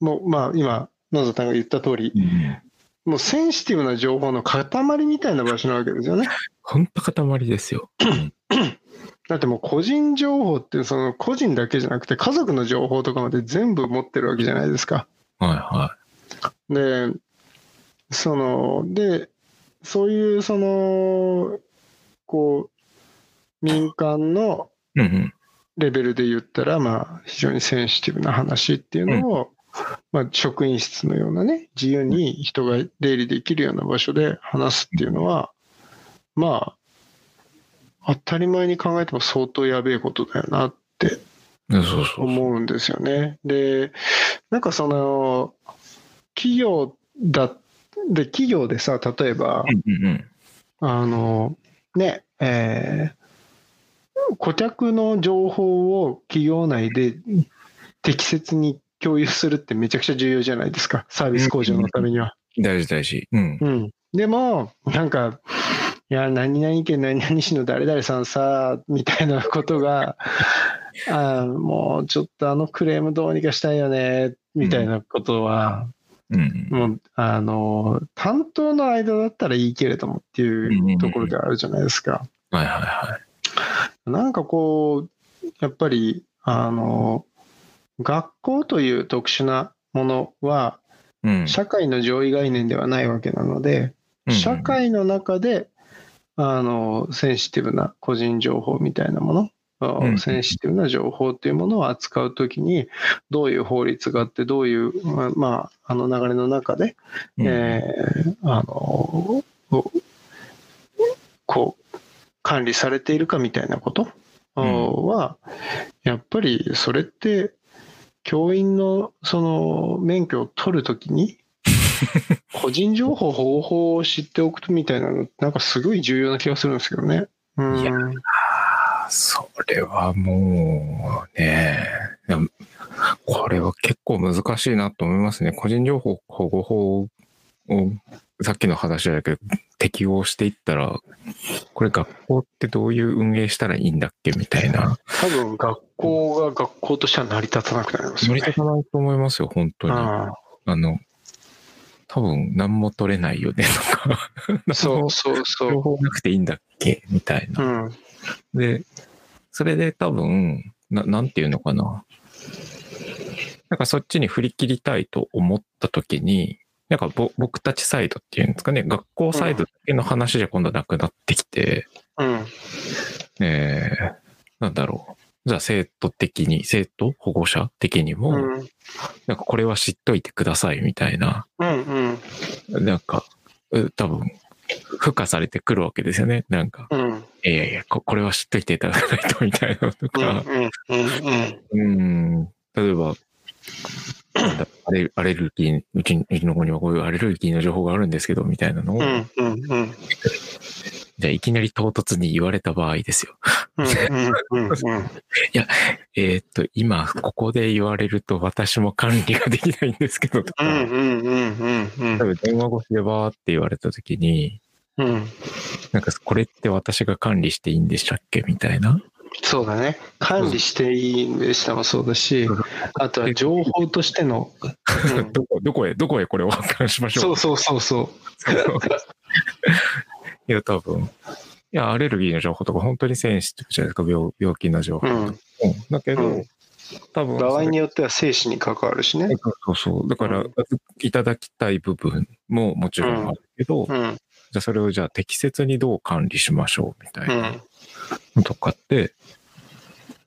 もう、まあ今、野田さんが言った通り、い。うんもうセンシティブな情報の塊みたいな場所なわけですよね。ほんと塊ですよ。だってもう個人情報ってその個人だけじゃなくて家族の情報とかまで全部持ってるわけじゃないですか。はいはで、その、で、そういうその、こう、民間の。レベルで言ったら、まあ、非常にセンシティブな話っていうのを、まあ、職員室のようなね、自由に人が出入りできるような場所で話すっていうのは、まあ、当たり前に考えても相当やべえことだよなってそうそうそう。思うんですよね。で、なんかその、企業だ、で、企業でさ、例えば。あの、ね、えー顧客の情報を企業内で適切に共有するってめちゃくちゃ重要じゃないですか。サービス向上のためには。大事大事。うん。うん。でも、なんか、いや、何々県何々市の誰々さんさ、みたいなことが、あーもうちょっとあのクレームどうにかしたいよね、みたいなことは、うん。うん。もう、あの、担当の間だったらいいけれどもっていうところであるじゃないですか。はいはいはい。なんかこう、やっぱり、あの、学校という特殊なものは、うん。社会の上位概念ではないわけなので、うん社会の中で、あの、センシティブな個人情報みたいなもの、センシティブな情報っていうものを扱うときに、どういう法律があって、どういう、まあまあ、あの流れの中で、うん。えーあの、こう、管理されているかみたいなこと？んは、やっぱりそれって、教員のその免許を取るときに、個人情報保護法を知っておくみたいなの、なんかすごい重要な気がするんですけどね。うん。いやそれはもうね、これは結構難しいなと思いますね。個人情報保護法をさっきの話だけど適用していったら、これ学校ってどういう運営したらいいんだっけみたいな。多分学校が学校としては成り立たなくなりますよね。成り立たないと思いますよ、本当に。ああの、多分何も取れないよねとか。あ そうそうそ情う。報なくていいんだっけみたいな。うん。で、それで多分、ななんていうのかな。なんかそっちに振り切りたいと思った時に、なんかぼ僕たちサイドっていうんですかね、学校サイドだけの話じゃ今度なくなってきて、うん。えーなんだろう。じゃあ生徒的に、生徒保護者的にも、うん。なんかこれは知っといてくださいみたいな、うん。うん。なんか、う多分、付加されてくるわけですよね。なんか、うん。いやいや、ここれは知っといていただかないとみたいなのとうん。か、うん。うん、例えば、アレアレルギー、うちうちの子にはこういうアレルギーの情報があるんですけど、みたいなのを、うん。うん。うん。じゃあいきなり唐突に言われた場合ですよ。うん。うん。うん。えーっと、今、ここで言われると私も管理ができないんですけど、とか、うん。うん。うん。うん。多分電話越しでバーって言われた時に、うん。なんかこれって私が管理していいんでしたっけ？みたいな。そうだね。管理していいんでしたもそうだし、あとは情報としての、うん どこ、どこへ、どこへこれを保管しましょう。そうそうそうそう。いや、多分。いや、アレルギーの情報とか本当にセンシティブじゃないですか、病病気の情報。うん。うんだけど、うん多分場合によよっては生死に関わるしね。そうそう。だから、うんいただきたい部分ももちろんあるけど、じゃうん。あそれをじゃあ適切にどう管理しましょうみたいうなとかって、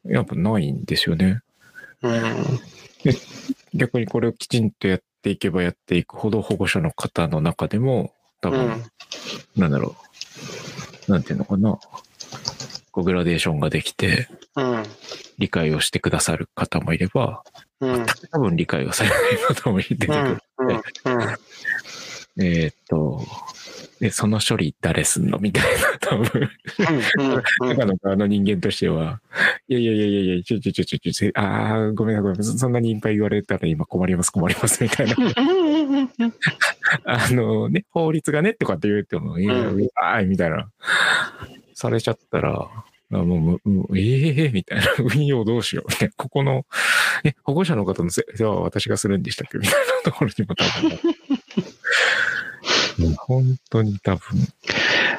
やっぱないんですよね。うん。逆にこれをきちんとやっていけばやっていくほど保護者の方の中でも、多分、うん。なんだろう。なんていうのかな。こうグラデーションができて、うん。理解をしてくださる方もいれば、うん。多分理解をされない方も出てくる。うん。うん。えーっと、で、その処理誰すんの？みたいな、多分、うん。中の側の人間としては、いやいやいやいやいや、ちょちょちょちょちょ、ああ、ごめんなさいごめんそんなにいっぱい言われたら今困ります困りますみたいな。あのね、法律がねとかって言うても、いや、うわーいみたいな、されちゃったら、あもう、もうええみたいな、運用どうしよう？ここの、え、保護者の方の世世話は私がするんでしたっけ？みたいなところにも多分、もう本当に多分。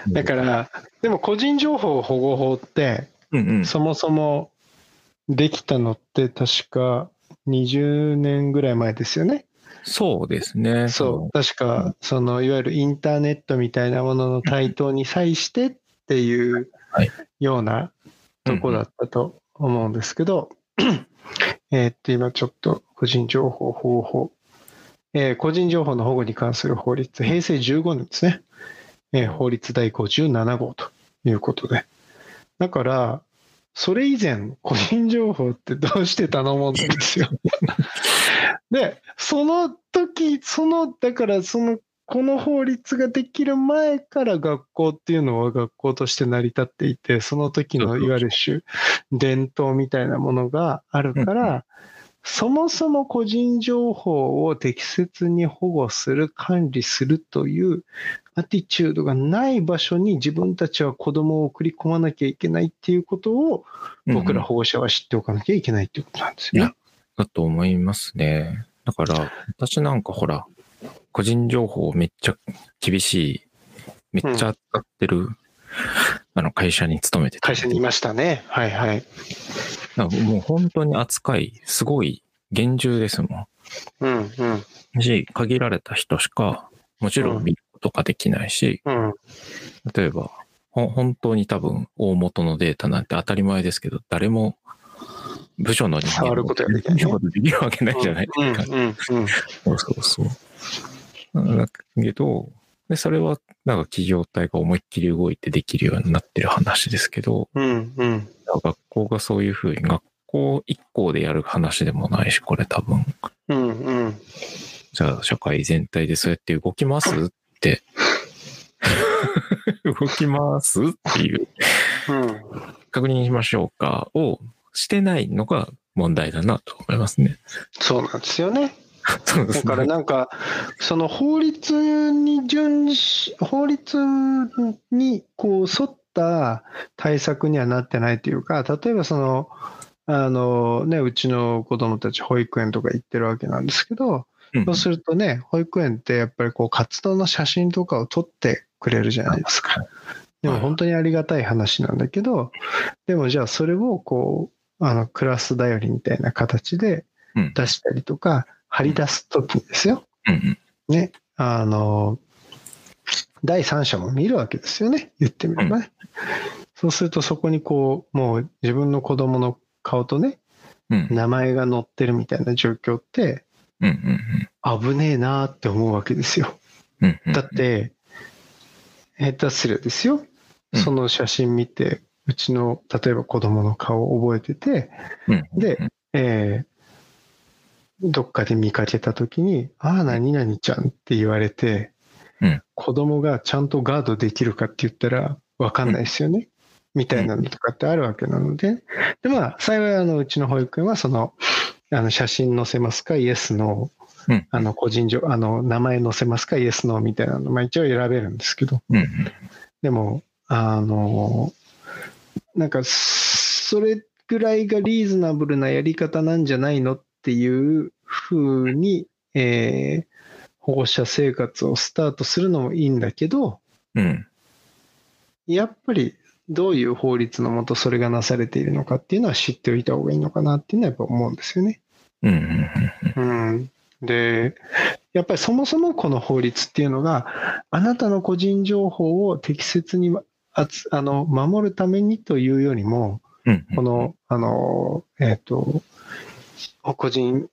だから、でも個人情報保護法って、うんうん。そもそもできたのって確か20年ぐらい前ですよね。そうですね。そう、確か、その、いわゆるインターネットみたいなものの台頭に際してっていうはいようなとこだったと思うんですけど、えーっと、今ちょっと個人情報保護法、えー個人情報の保護に関する法律、平成15年ですね。えー法律第57号ということで。だから、それ以前、個人情報ってどうして頼もんですよ。で、その時、その、だからその、この法律ができる前から学校っていうのは学校として成り立っていて、その時のいわゆる種、伝統みたいなものがあるから、そもそも個人情報を適切に保護する、管理するというアティチュードがない場所に自分たちは子供を送り込まなきゃいけないっていうことを僕ら保護者は知っておかなきゃいけないっていうことなんですよね。だと思いますね。だから、私なんかほら、個人情報めっちゃ厳しい、めっちゃ扱ってる、あの会社に勤めてた会社にいましたね。はいはい。もう本当に扱い、すごい厳重ですもうんうんん。し、限られた人しか、もちろん見ることができないし、うん例えば、ほ本当に多分大元のデータなんて当たり前ですけど、誰も部署の人間触ることができないね触ることできるわけないじゃないですか。うんうんうんそうそうそう。だけど、で、それは、なんか企業体が思いっきり動いてできるようになってる話ですけど、うんうん学校がそういうふうに、学校法一項でやる話でもないし、これ多分。うんうん。じゃあ、社会全体でそうやって動きますって。動きますっていう、うん。確認しましょうかをしてないのが問題だなと思いますね。そうなんですよね。だ そうですね。からなんか、その法律に準し、法律にこう沿った対策にはなってないというか、例えばその、あのね、うちの子供たち保育園とか行ってるわけなんですけど、うんそうするとね、保育園ってやっぱりこう活動の写真とかを撮ってくれるじゃないですか。でも本当にありがたい話なんだけど、でもじゃあそれをこう、あのクラスだよりみたいな形でうん出したりとか、貼り出すときにですよ。うんうん。ね、あの、第三者も見るわけですよね、言ってみればね。そうするとそこにこう、もう自分の子供の顔とね、うん。名前が載ってるみたいな状況って、うんうん危ねえなーって思うわけですよ。うんうんだって、下手すりゃですよ、うん。その写真見て、うちの例えば子供の顔を覚えてて、うん。で、えーどっかで見かけたときに、ああ、何々ちゃんって言われて、うん。子供がちゃんとガードできるかって言ったらわかんないですよね。みたいなのとかってあるわけなので。で、まあ、幸いあの、うちの保育園はその、あの、写真載せますか、イエス、ノー、うん。あの、個人情、あの、名前載せますか、イエス、ノーみたいなの、まあ一応選べるんですけど、うんうん。でも、あの、なんか、それぐらいがリーズナブルなやり方なんじゃないの？っていうふうに、えー保護者生活をスタートするのもいいんだけど、うん。やっぱりどういう法律のもとそれがなされているのかっていうのは知っておいた方がいいのかなっていうのはやっぱ思うんですよね。うんで、やっぱりそもそもこの法律っていうのが、あなたの個人情報を適切にあつあの守るためにというよりも、うん。この、あの、えっ、と、個人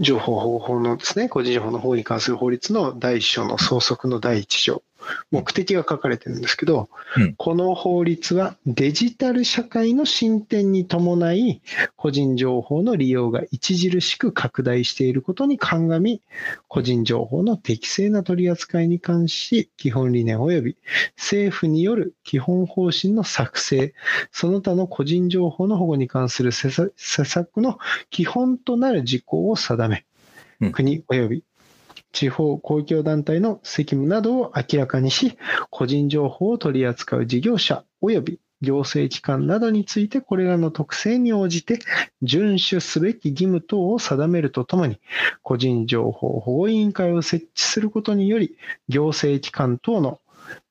情報保護法のですね、個人情報の保護に関する法律の第1章の総則の第1条、目的が書かれてるんですけど、うん。この法律はデジタル社会の進展に伴い、個人情報の利用が著しく拡大していることに鑑み、個人情報の適正な取り扱いに関し、基本理念及び政府による基本方針の作成、その他の個人情報の保護に関する施策の基本となる事項を定めうん、国及び地方公共団体の責務などを明らかにし、個人情報を取り扱う事業者及び行政機関などについてこれらの特性に応じて遵守すべき義務等を定めるとともに、個人情報保護委員会を設置することにより、行政機関等の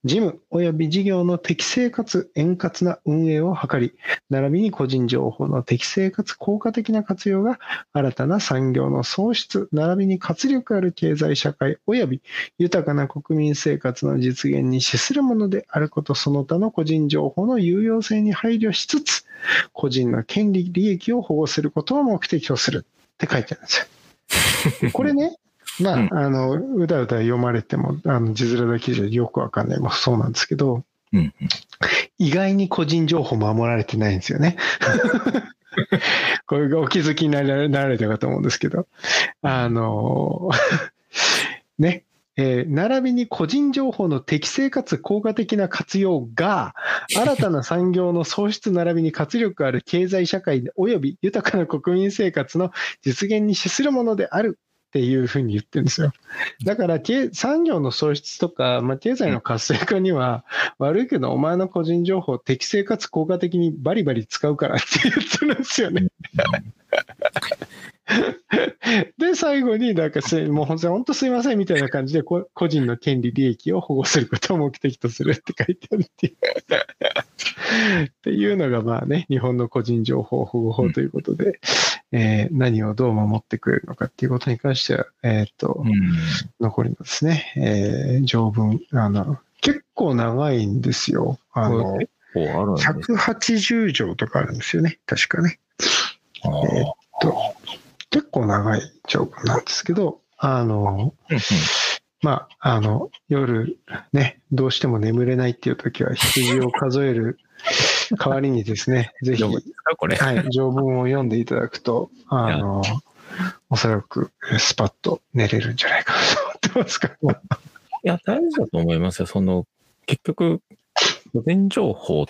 事務及び事業の適正かつ円滑な運営を図り、並びに個人情報の適正かつ効果的な活用が新たな産業の創出、並びに活力ある経済社会及び豊かな国民生活の実現に資するものであることその他の個人情報の有用性に配慮しつつ、個人の権利、利益を保護することを目的とするって書いてあるんですよ。これね、まあ、うん。あの、うだうだ読まれても、あの、字面だけじゃよくわかんない。もそうなんですけど、うん意外に個人情報守られてないんですよね。これがお気づきにならなられたかと思うんですけど、あの、ね、えー並びに個人情報の適正かつ効果的な活用が、新たな産業の創出並びに活力ある経済社会及び豊かな国民生活の実現に資するものであるっていうふうに言ってるんですよ。だから、産業の創出とか、まあ、経済の活性化には、悪いけど、お前の個人情報適正かつ効果的にバリバリ使うからって言ってるんですよね。で、最後に、なんかす、もう本当すいませんみたいな感じで、個人の権利、利益を保護することを目的とするって書いてあるっていう。っていうのが、まあね、日本の個人情報保護法ということで、えー何をどう守ってくれるのかっていうことに関しては、えっ、と、うん残りのですね、えー条文、あの、結構長いんですよ。あのあるんです180条とかあるんですよね。確かね。えーっと、結構長い条文なんですけど、あの、うんうんまあ、あの、夜ね、どうしても眠れないっていう時は羊を数える 代わりにですね、ぜひ。はい、条文を読んでいただくと、あの、おそらくスパッと寝れるんじゃないかなと思ってますから。いや、大事だと思いますよ。その、結局、個人情報っ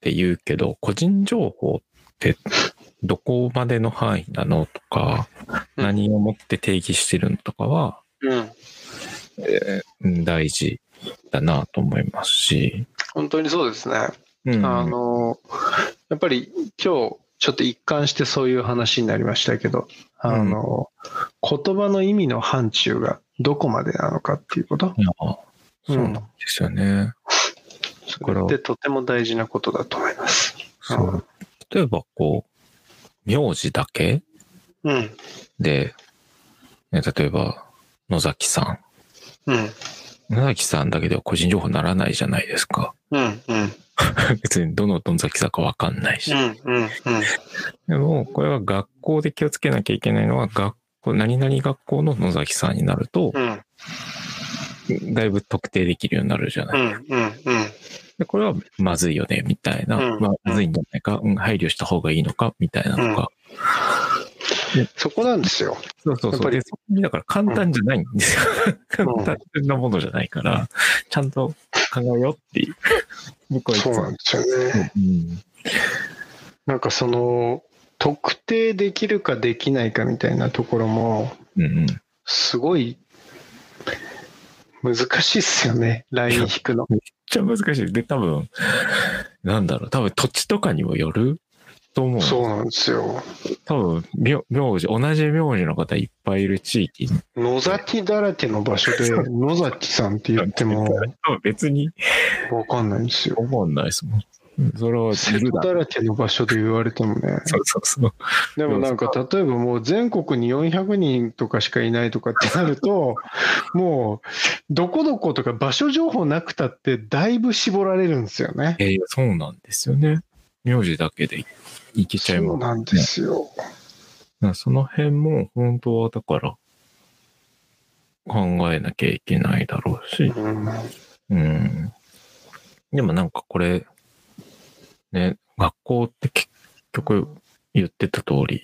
て言うけど、個人情報ってどこまでの範囲なのとか、うん何をもって定義してるのとかは、うん。うん大事だなと思いますし、本当にそうですね。うん、あの、やっぱり今日、ちょっと一貫してそういう話になりましたけど、あの、言葉の意味の範疇がどこまでなのかっていうこと。そうなんですよね。それってとても大事なことだと思います。そう。例えば、こう、名字だけうん。で、ね、例えば、野崎さうん。ん。野崎さんだけでは個人情報にならないじゃないですか。うん。うん。別にどの野崎さんかわかんないし。うん。うん。でも、これは学校で気をつけなきゃいけないのは、学校、何々学校の野崎さんになると、うん。だいぶ特定できるようになるじゃない？うん。うん。でこれはまずいよね、みたいな。うんまあ、まずいんじゃないか、うん、配慮した方がいいのか、みたいなのが。そこなんですよ。そうそうそう。やっぱりで、そこにだから簡単じゃないんですよ。簡単なものじゃないから、ちゃんと考えようっていう。そうなんですよね。うん。なんかその、特定できるかできないかみたいなところも、うんうん。すごい難しいっすよね。ライン引くの。めっちゃ難しい。で、多分、なんだろう、多分土地とかにもよると思う。そうなんですよ。多分、名名字、同じ名字の方いっぱいいる地域に。野崎だらけの場所で、野崎さんって言っても多分別にわかんないんですよ。思わないですもん。うんそれは瀬戸だ。だらけの場所で言われてもね。そうそうそう。でもなんか例えばもう全国に400人とかしかいないとかってなると、もうどこどことか場所情報なくたってだいぶ絞られるんですよね。えーそうなんですよね。名字だけでいけちゃいます。そうなんですよ。その辺も本当はだから考えなきゃいけないだろうし。うんうん。でもなんかこれ、ね、学校って結局言ってた通り、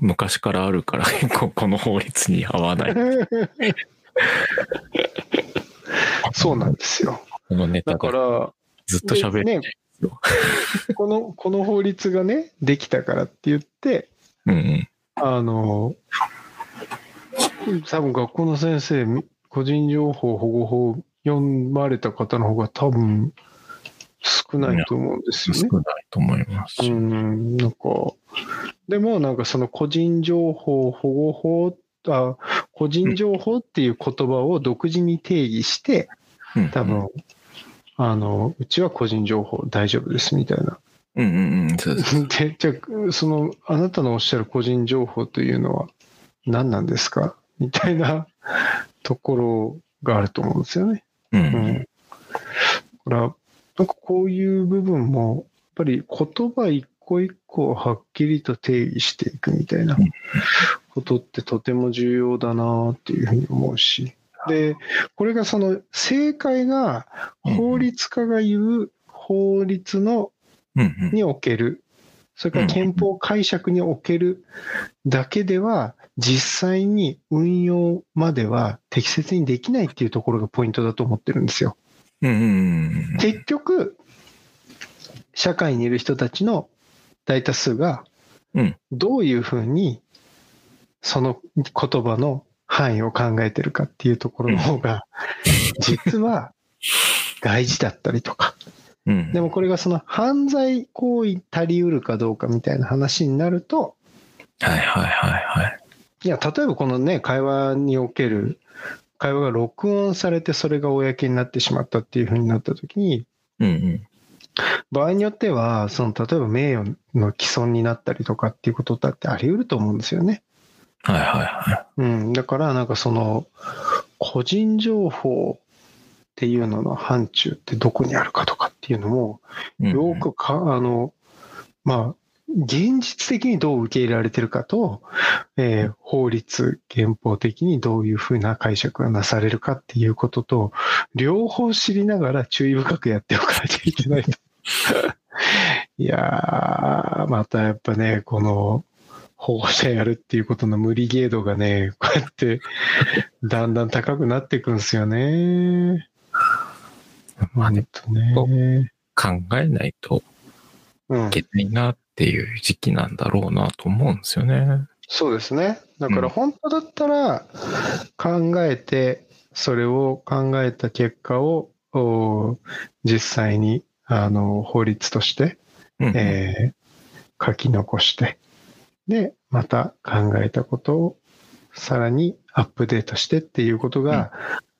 昔からあるから結構 この法律に合わない。そうなんですよ。このネタだかがら、ずっと喋って、ねこの、この法律がね、できたからって言って、うんうん。あの、多分学校の先生、み個人情報保護法読まれた方の方が多分少ないと思うんですよね。少ないと思いますうし。ん、なんか、でもなんかその個人情報保護法、あ個人情報っていう言葉を独自に定義して、うん多分、あの、うちは個人情報大丈夫ですみたいな。うんうんうん。そうです。で、じゃあ、その、あなたのおっしゃる個人情報というのは何なんですかみたいな ところがあると思うんですよね。うんううんん。だから、なんかこういう部分も、やっぱり言葉一個一個をはっきりと定義していくみたいなことってとても重要だなっていうふうに思うし。で、これがその正解が法律家が言う法律の。における、それから憲法解釈におけるだけでは、実際に運用までは適切にできないっていうところがポイントだと思ってるんですよ。結局、社会にいる人たちの大多数がうん、どういうふうにその言葉の範囲を考えてるかっていうところの方が、実は大事だったりとか、うん。でもこれがその犯罪行為足りうるかどうかみたいな話になると、はいはいはいはい。いや、例えばこのね、会話における、会話が録音されてそれが公になってしまったっていうふうになったときに、うんうん。場合によっては、その、例えば名誉の毀損になったりとかっていうことだってあり得ると思うんですよね。はいはいはうん。だから、なんかその、個人情報っていうのの範疇ってどこにあるかとかっていうのも、い。うんよくか、あの、まあ、現実的にどう受け入れられてるかと、えー法律、憲法的にどういうふうな解釈がなされるかっていうことと、両方知りながら注意深くやっておかなきゃいけないと いやー、またやっぱね、この、保護者やるっていうことの無理ゲードがね、こうやって、だんだん高くなっていくんですよね。まあね、とね。考えないとうんいけないなっていう時期なんだろうなと思うんですよね。そうですね。だかうんら本当だったら考えて、それを考えた結果をお実際にあの法律として、うんえー書き残して、で、また考えたことをさらにアップデートしてっていうことが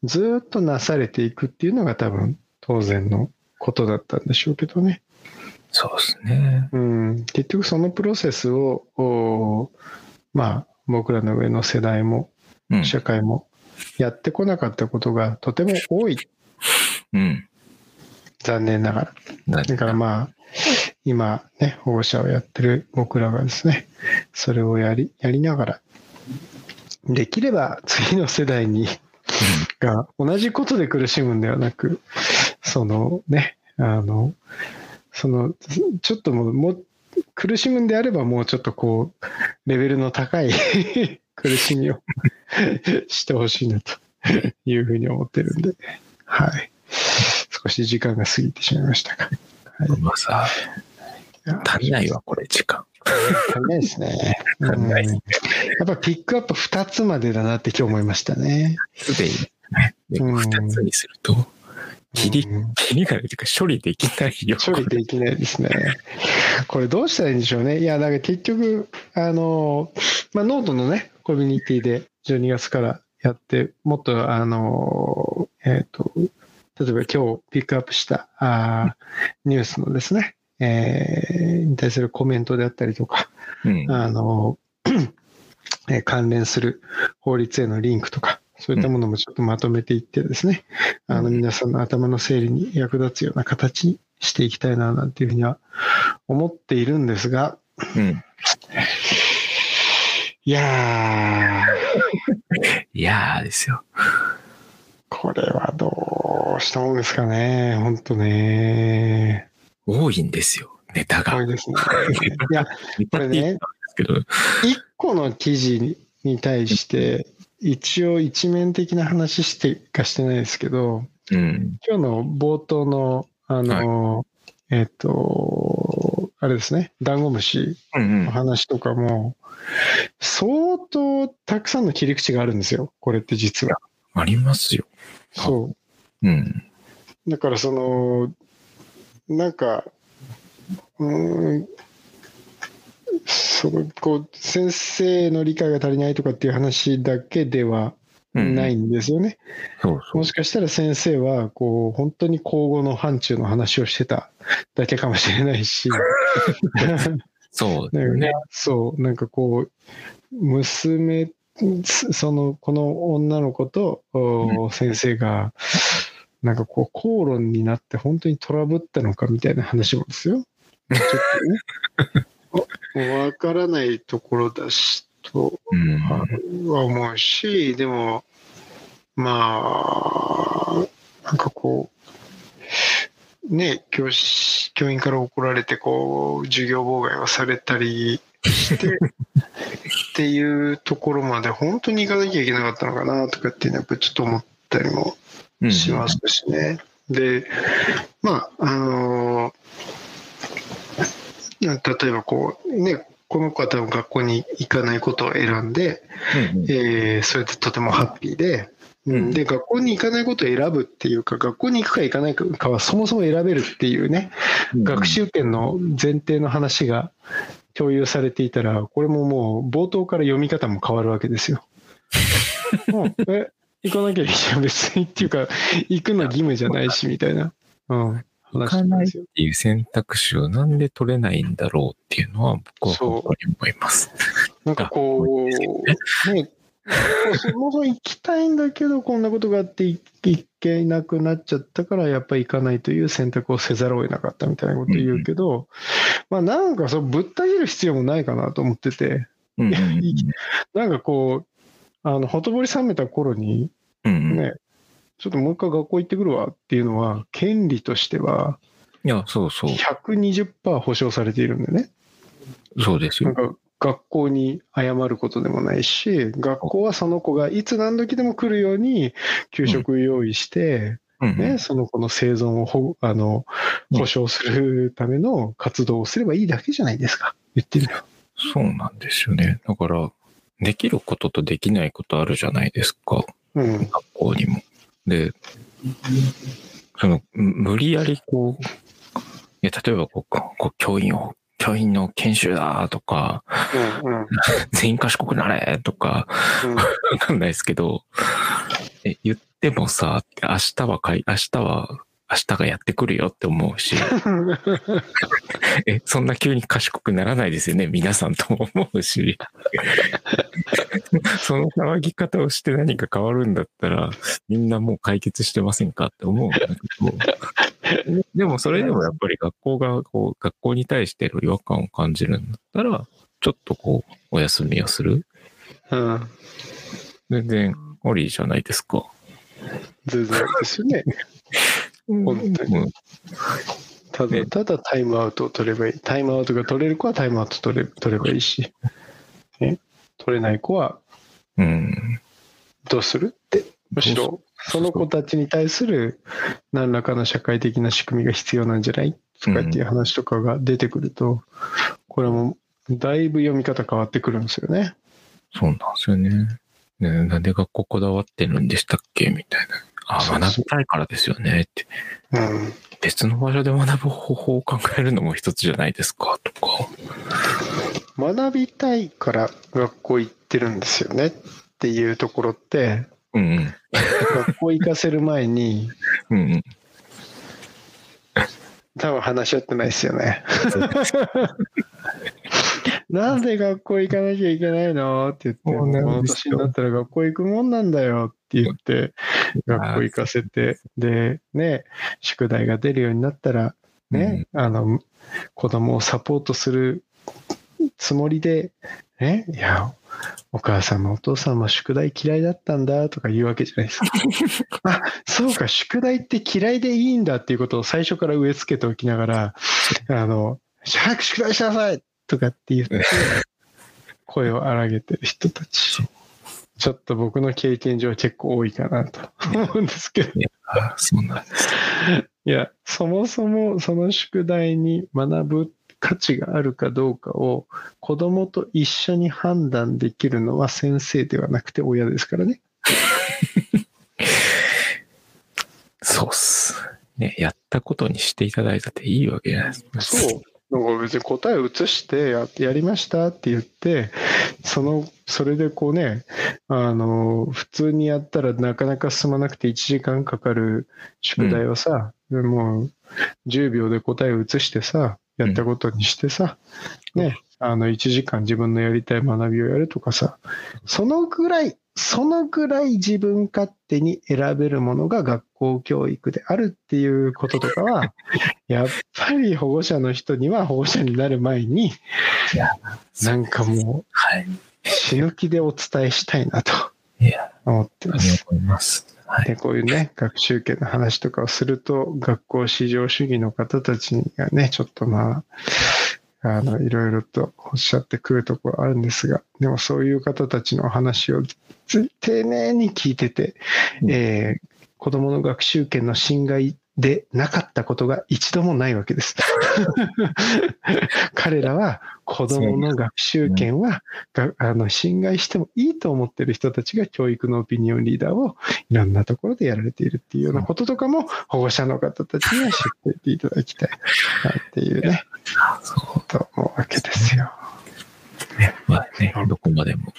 ずーっとなされていくっていうのが多分当然のことだったんでしょうけどね。そうですね。うん、結局そのプロセスを、おまあ、僕らの上の世代もうん。社会もやってこなかったことがとても多い、うん。残念ながら。だだからまあ、今ね、保護者をやってる僕らがですね、それをやり、やりながら、できれば次の世代に、が同じことで苦しむんではなく、そのね、あの、その、ちょっともう、もう苦しむんであればもうちょっとこう、レベルの高い 苦しみを してほしいなというふうに思ってるんで、はい。少し時間が過ぎてしまいましたが。はいまあさ、足りないわ、これ、時間。足りないですね。足りないうんやっぱピックアップ2つまでだなって今日思いましたね。すでにね、でうん二つにすると、切り、うん切りがないというか、処理できないよ。処理できないですね。これどうしたらいいんでしょうね。いや、だから結局、あの、まあ、ノートのね、コミュニティで12月からやって、もっと、あの、えっ、と、例えば今日ピックアップしたあーニュースのですね、えーに対するコメントであったりとか、うん。あの、えー関連する法律へのリンクとか、そういったものもちょっとまとめていってですね、うんあの皆さんの頭の整理に役立つような形にしていきたいな、なんていうふうには思っているんですが、うん。いや いやーですよ。ー、これはどうしたもんですかね、本当ね。多いんですよ、ネタが。多いですね。いや、ネタって言ったんですけど、一個の記事に対して、一応一面的な話してかしてないですけど、うん。今日の冒頭の、あの、えっ、と、あれですね、ダンゴムシうんの話とかも、相当たくさんの切り口があるんですよ、これって実は。ありますよ。そうん。う。だからその、なんか、うーん、その、こう、先生の理解が足りないとかっていう話だけではうんないんですよね。そうそうも。しかしたら先生は、こう、本当に口語の範疇の話をしてただけかもしれないし、そうだよね。そう、なんかこう、娘、そその、この女の子と、お先生が、なんかこう、口論になって本当にトラブったのかみたいな話もですよ。ちょっとね、わからないところだし、とうん。は思うし、でも、まあ、なんかこう、ね、教師、教員から怒られて、こう、授業妨害をされたりして、っていうところまで本当に行かなきゃいけなかったのかなとかっていうのはやっぱちょっと思ったりもうんしますしね。で、まあ、あの例えばこう、ね、この子は多分学校に行かないことを選んで、うんうん。えーそれでとてもハッピーで、ううん。ん、で学校に行かないことを選ぶっていうか学校に行くか行かないかはそもそも選べるっていうね、学習権の前提の話が共有されていたらこれももう冒頭から読み方も変わるわけですよ。も うえ行かなきゃいいじゃん別にっていうか行くの義務じゃないしみたいな、うん、行話かないっ。ていう選択肢をなんで取れないんだろうっていうのは僕は本当に思います。なんかこう、ね、そもそも行きたいんだけど、こんなことがあって行行けなくなっちゃったから、やっぱり行かないという選択をせざるを得なかったみたいなこと言うけど、まあなんかそうぶった切る必要もないかなと思ってて、なんかこう、あの、ほとぼり冷めた頃に、うんうんね、ちょっともう一回学校行ってくるわっていうのは、権利としてはいや、そうそう。120%保証されているんだよね。そうですよ。なんか学校に謝ることでもないし、学校はその子がいつ何時でも来るように給食用意して、うんうんね、その子の生存を保あのうん保障するための活動をすればいいだけじゃないですか。言ってみれば。そうなんですよね。だから、できることとできないことあるじゃないですか。うん。学校にも。で、その、む無理やりこう、いや、例えばこう、こう教員を、教員の研修だとか、うん。うん。全員賢くなれとか、わかんないですけど、え、言ってもさ、明日はかい、明日は、明日がやってくるよって思うし、え、そんな急に賢くならないですよね、皆さんとも思うし。その騒ぎ方をして何か変わるんだったら、みんなもう解決してませんかって思うんだけど。でもそれでもやっぱり学校が、こう、学校に対しての違和感を感じるんだったら、ちょっとこう、お休みをする。うん。全然ありじゃないですか。全然ですよね。本当にうんただ、ただタイムアウトを取ればいい。タイムアウトが取れる子はタイムアウト取れ取ればいいし、ね、取れない子はうん。どうするって、むしろその子たちに対する何らかの社会的な仕組みが必要なんじゃない？とかっていう話とかが出てくると、これもだいぶ読み方変わってくるんですよね。そうなんですよね。ねなんで学校こだわってるんでしたっけ？みたいな。あ、学びたいからですよねって。うん。別の場所で学ぶ方法を考えるのも一つじゃないですかとか。学びたいから学校行ってるんですよねっていうところって、うんうん。学校行かせる前にうんうん。多分話し合ってないですよね。なんで学校行かなきゃいけないの？って言って、この年になったら学校行くもんなんだよって言って、学校行かせて、で、ね、宿題が出るようになったら、ね、あの、子供をサポートするつもりで、ね、いや、お母さんもお父さんも宿題嫌いだったんだとか言うわけじゃないですか。あ、そうか、宿題って嫌いでいいんだっていうことを最初から植え付けておきながら、あの、早く宿題しなさいとかって言って、声を荒げてる人たち。ちょっと僕の経験上は結構多いかなと思うんですけど。あそうなんです。いや、そもそもその宿題に学ぶ価値があるかどうかを子供と一緒に判断できるのは先生ではなくて親ですからね。そうっす。ね、やったことにしていただいたっていいわけじゃないですか。そう。なんか別に答えを移してややりましたって言って、その、それでこうね、あの、普通にやったらなかなか進まなくて1時間かかる宿題をさ、もう10秒で答えを移してさ、やったことにしてさ、ね、あの1時間自分のやりたい学びをやるとかさ、そのぐらい、そのぐらい自分勝手に選べるものが学校教育であるっていうこととかは、やっぱり保護者の人には保護者になる前に、なんかもうはい。死ぬ気でお伝えしたいなと思ってます。で、こういうね、学習権の話とかをすると、学校至上主義の方たちがね、ちょっとまあ、あの、いろいろとおっしゃってくるところあるんですが、でもそういう方たちの話をつ丁寧に聞いてて、うんえー子供の学習権の侵害でなかったことが一度もないわけです。彼らは子供の学習権は、があの侵害してもいいと思ってる人たちが教育のオピニオンリーダーをいろんなところでやられているっていうようなこととかも保護者の方たちには知っていていただきたいなっていうね、そと思うわけですよ。うね。まあね、どこまでも、ね、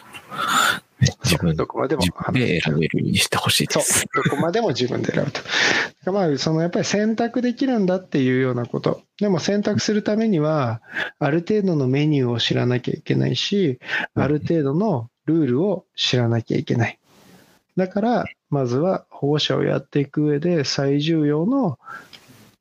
自分どこまでもで選べるようにしてほしいでそうす。、どこまでも自分で選ぶと。まあ、そのやっぱり選択できるんだっていうようなこと。でも選択するためには、ある程度のメニューを知らなきゃいけないし、ある程度のルールを知らなきゃいけない。だから、まずは保護者をやっていく上で最重要の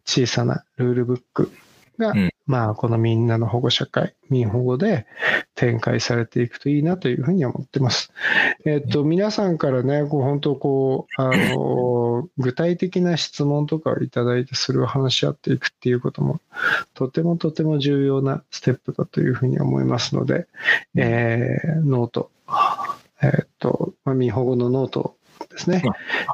小さなルールブックがうん。まあ、このみんなの保護者会、民保護で展開されていくといいなというふうに思ってます。えっと、皆さんからね、こう本当こう、あの、具体的な質問とかをいただいて、それを話し合っていくっていうことも、とてもとても重要なステップだというふうに思いますので、えーノート、えっと、まあ、みんほごのノートですね。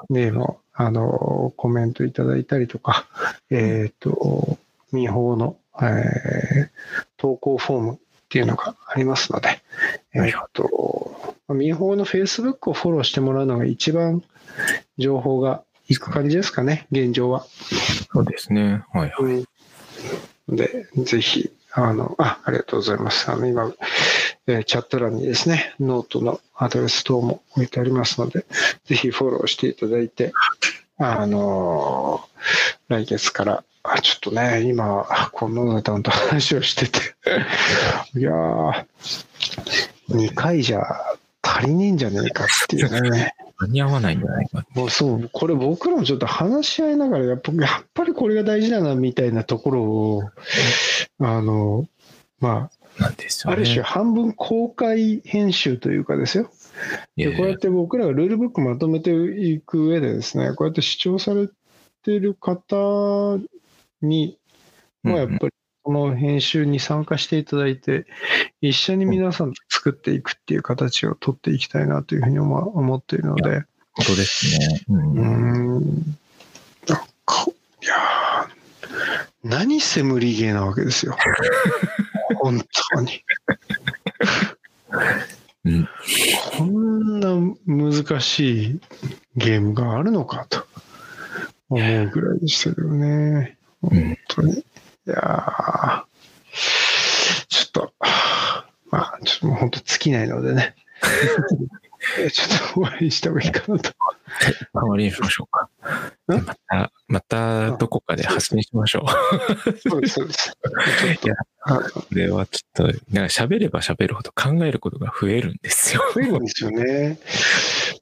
でも、あの、コメントいただいたりとか、えっ、と、みんほごの、えー投稿フォームっていうのがありますので、えっ、と、みんほごの Facebook をフォローしてもらうのが一番情報がいく感じですかね、現状は。そうですね。はいはい。うんで、ぜひ、あの、あ、ありがとうございます。あの、今、えーチャット欄にですね、ノートのアドレス等も置いてありますので、ぜひフォローしていただいて、あのー来月から、あちょっとね、今、このネタンと話をしてて、いやー、2回じゃ足りねえんじゃねえかっていうね。間に合わないんじゃないか。もうそう、これ僕らもちょっと話し合いながら、やっぱやっぱりこれが大事だなみたいなところを、あの、まあ、なんですよね。ある種半分公開編集というかですよ。でこうやって僕らがルールブックまとめていく上でですね、こうやって視聴されている方に、まあ、やっぱりこの編集に参加していただいて、一緒に皆さんと作っていくっていう形を取っていきたいなというふうに思思っているので、本当ですね。うんうーんなんか、いやー何せ無理ゲーなわけですよ。本当に。うん。こんな難しいゲームがあるのかと思うぐらいでしたけどね。うん本当に。いやーちょっと、まあ、ちょっともう本当尽きないのでね。ちょっと終わりにした方がいいかなと。終わりにしましょうか。ん？また、またどこかで発信しましょう。そうです、そうです。いやこれはちょっと、なんか喋れば喋るほど考えることが増えるんですよ。増えるんですよね。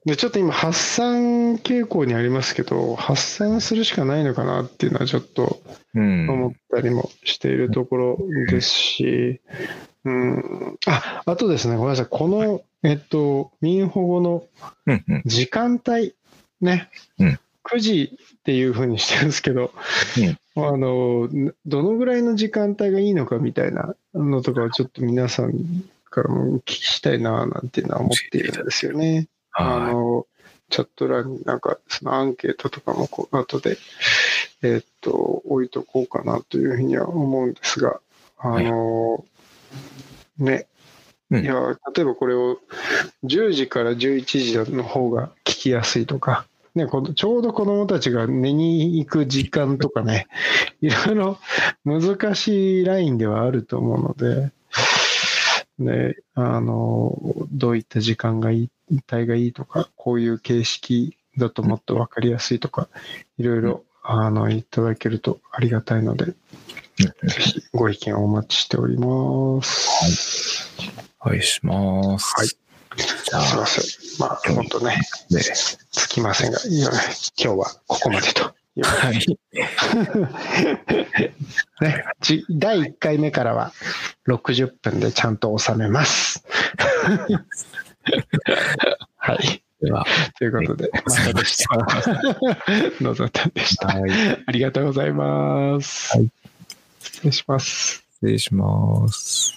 で、ちょっと今、発散傾向にありますけど、発散するしかないのかなっていうのはちょっとうん。思ったりもしているところですし、うん、あ、あとですね、ごめんなさい、この、えっと、民保護の。時間帯、ね、うん9時っていうふうにしてるんですけど、うんあの、どのぐらいの時間帯がいいのかみたいなのとかをちょっと皆さんからもお聞きしたいな、なんていうのは思っているんですよね。あはの、チャット欄になんか、そのアンケートとかもこう後で、えーっと、置いとこうかなというふうには思うんですが、あの、ね、うん。いや、例えばこれを10時から11時の方が聞きやすいとか、ね、このちょうど子供たちが寝に行く時間とかね、いろいろ難しいラインではあると思うので、ね、あの、どういった時間がいい、帯がいいとか、こういう形式だともっとわかりやすいとか、いろいろ、あの、いただけるとありがたいので、い。ぜひご意見をお待ちしております。お願いします。はいじゃすいまあ、せん。まあ、本当ね、で、つきませんが、いや今日はここまでとはい。ね、じ第1回目からは60分でちゃんと収めます。はい。では、ということで、ございました。野里でした。はい。ありがとうございます。はい失礼します。失礼します。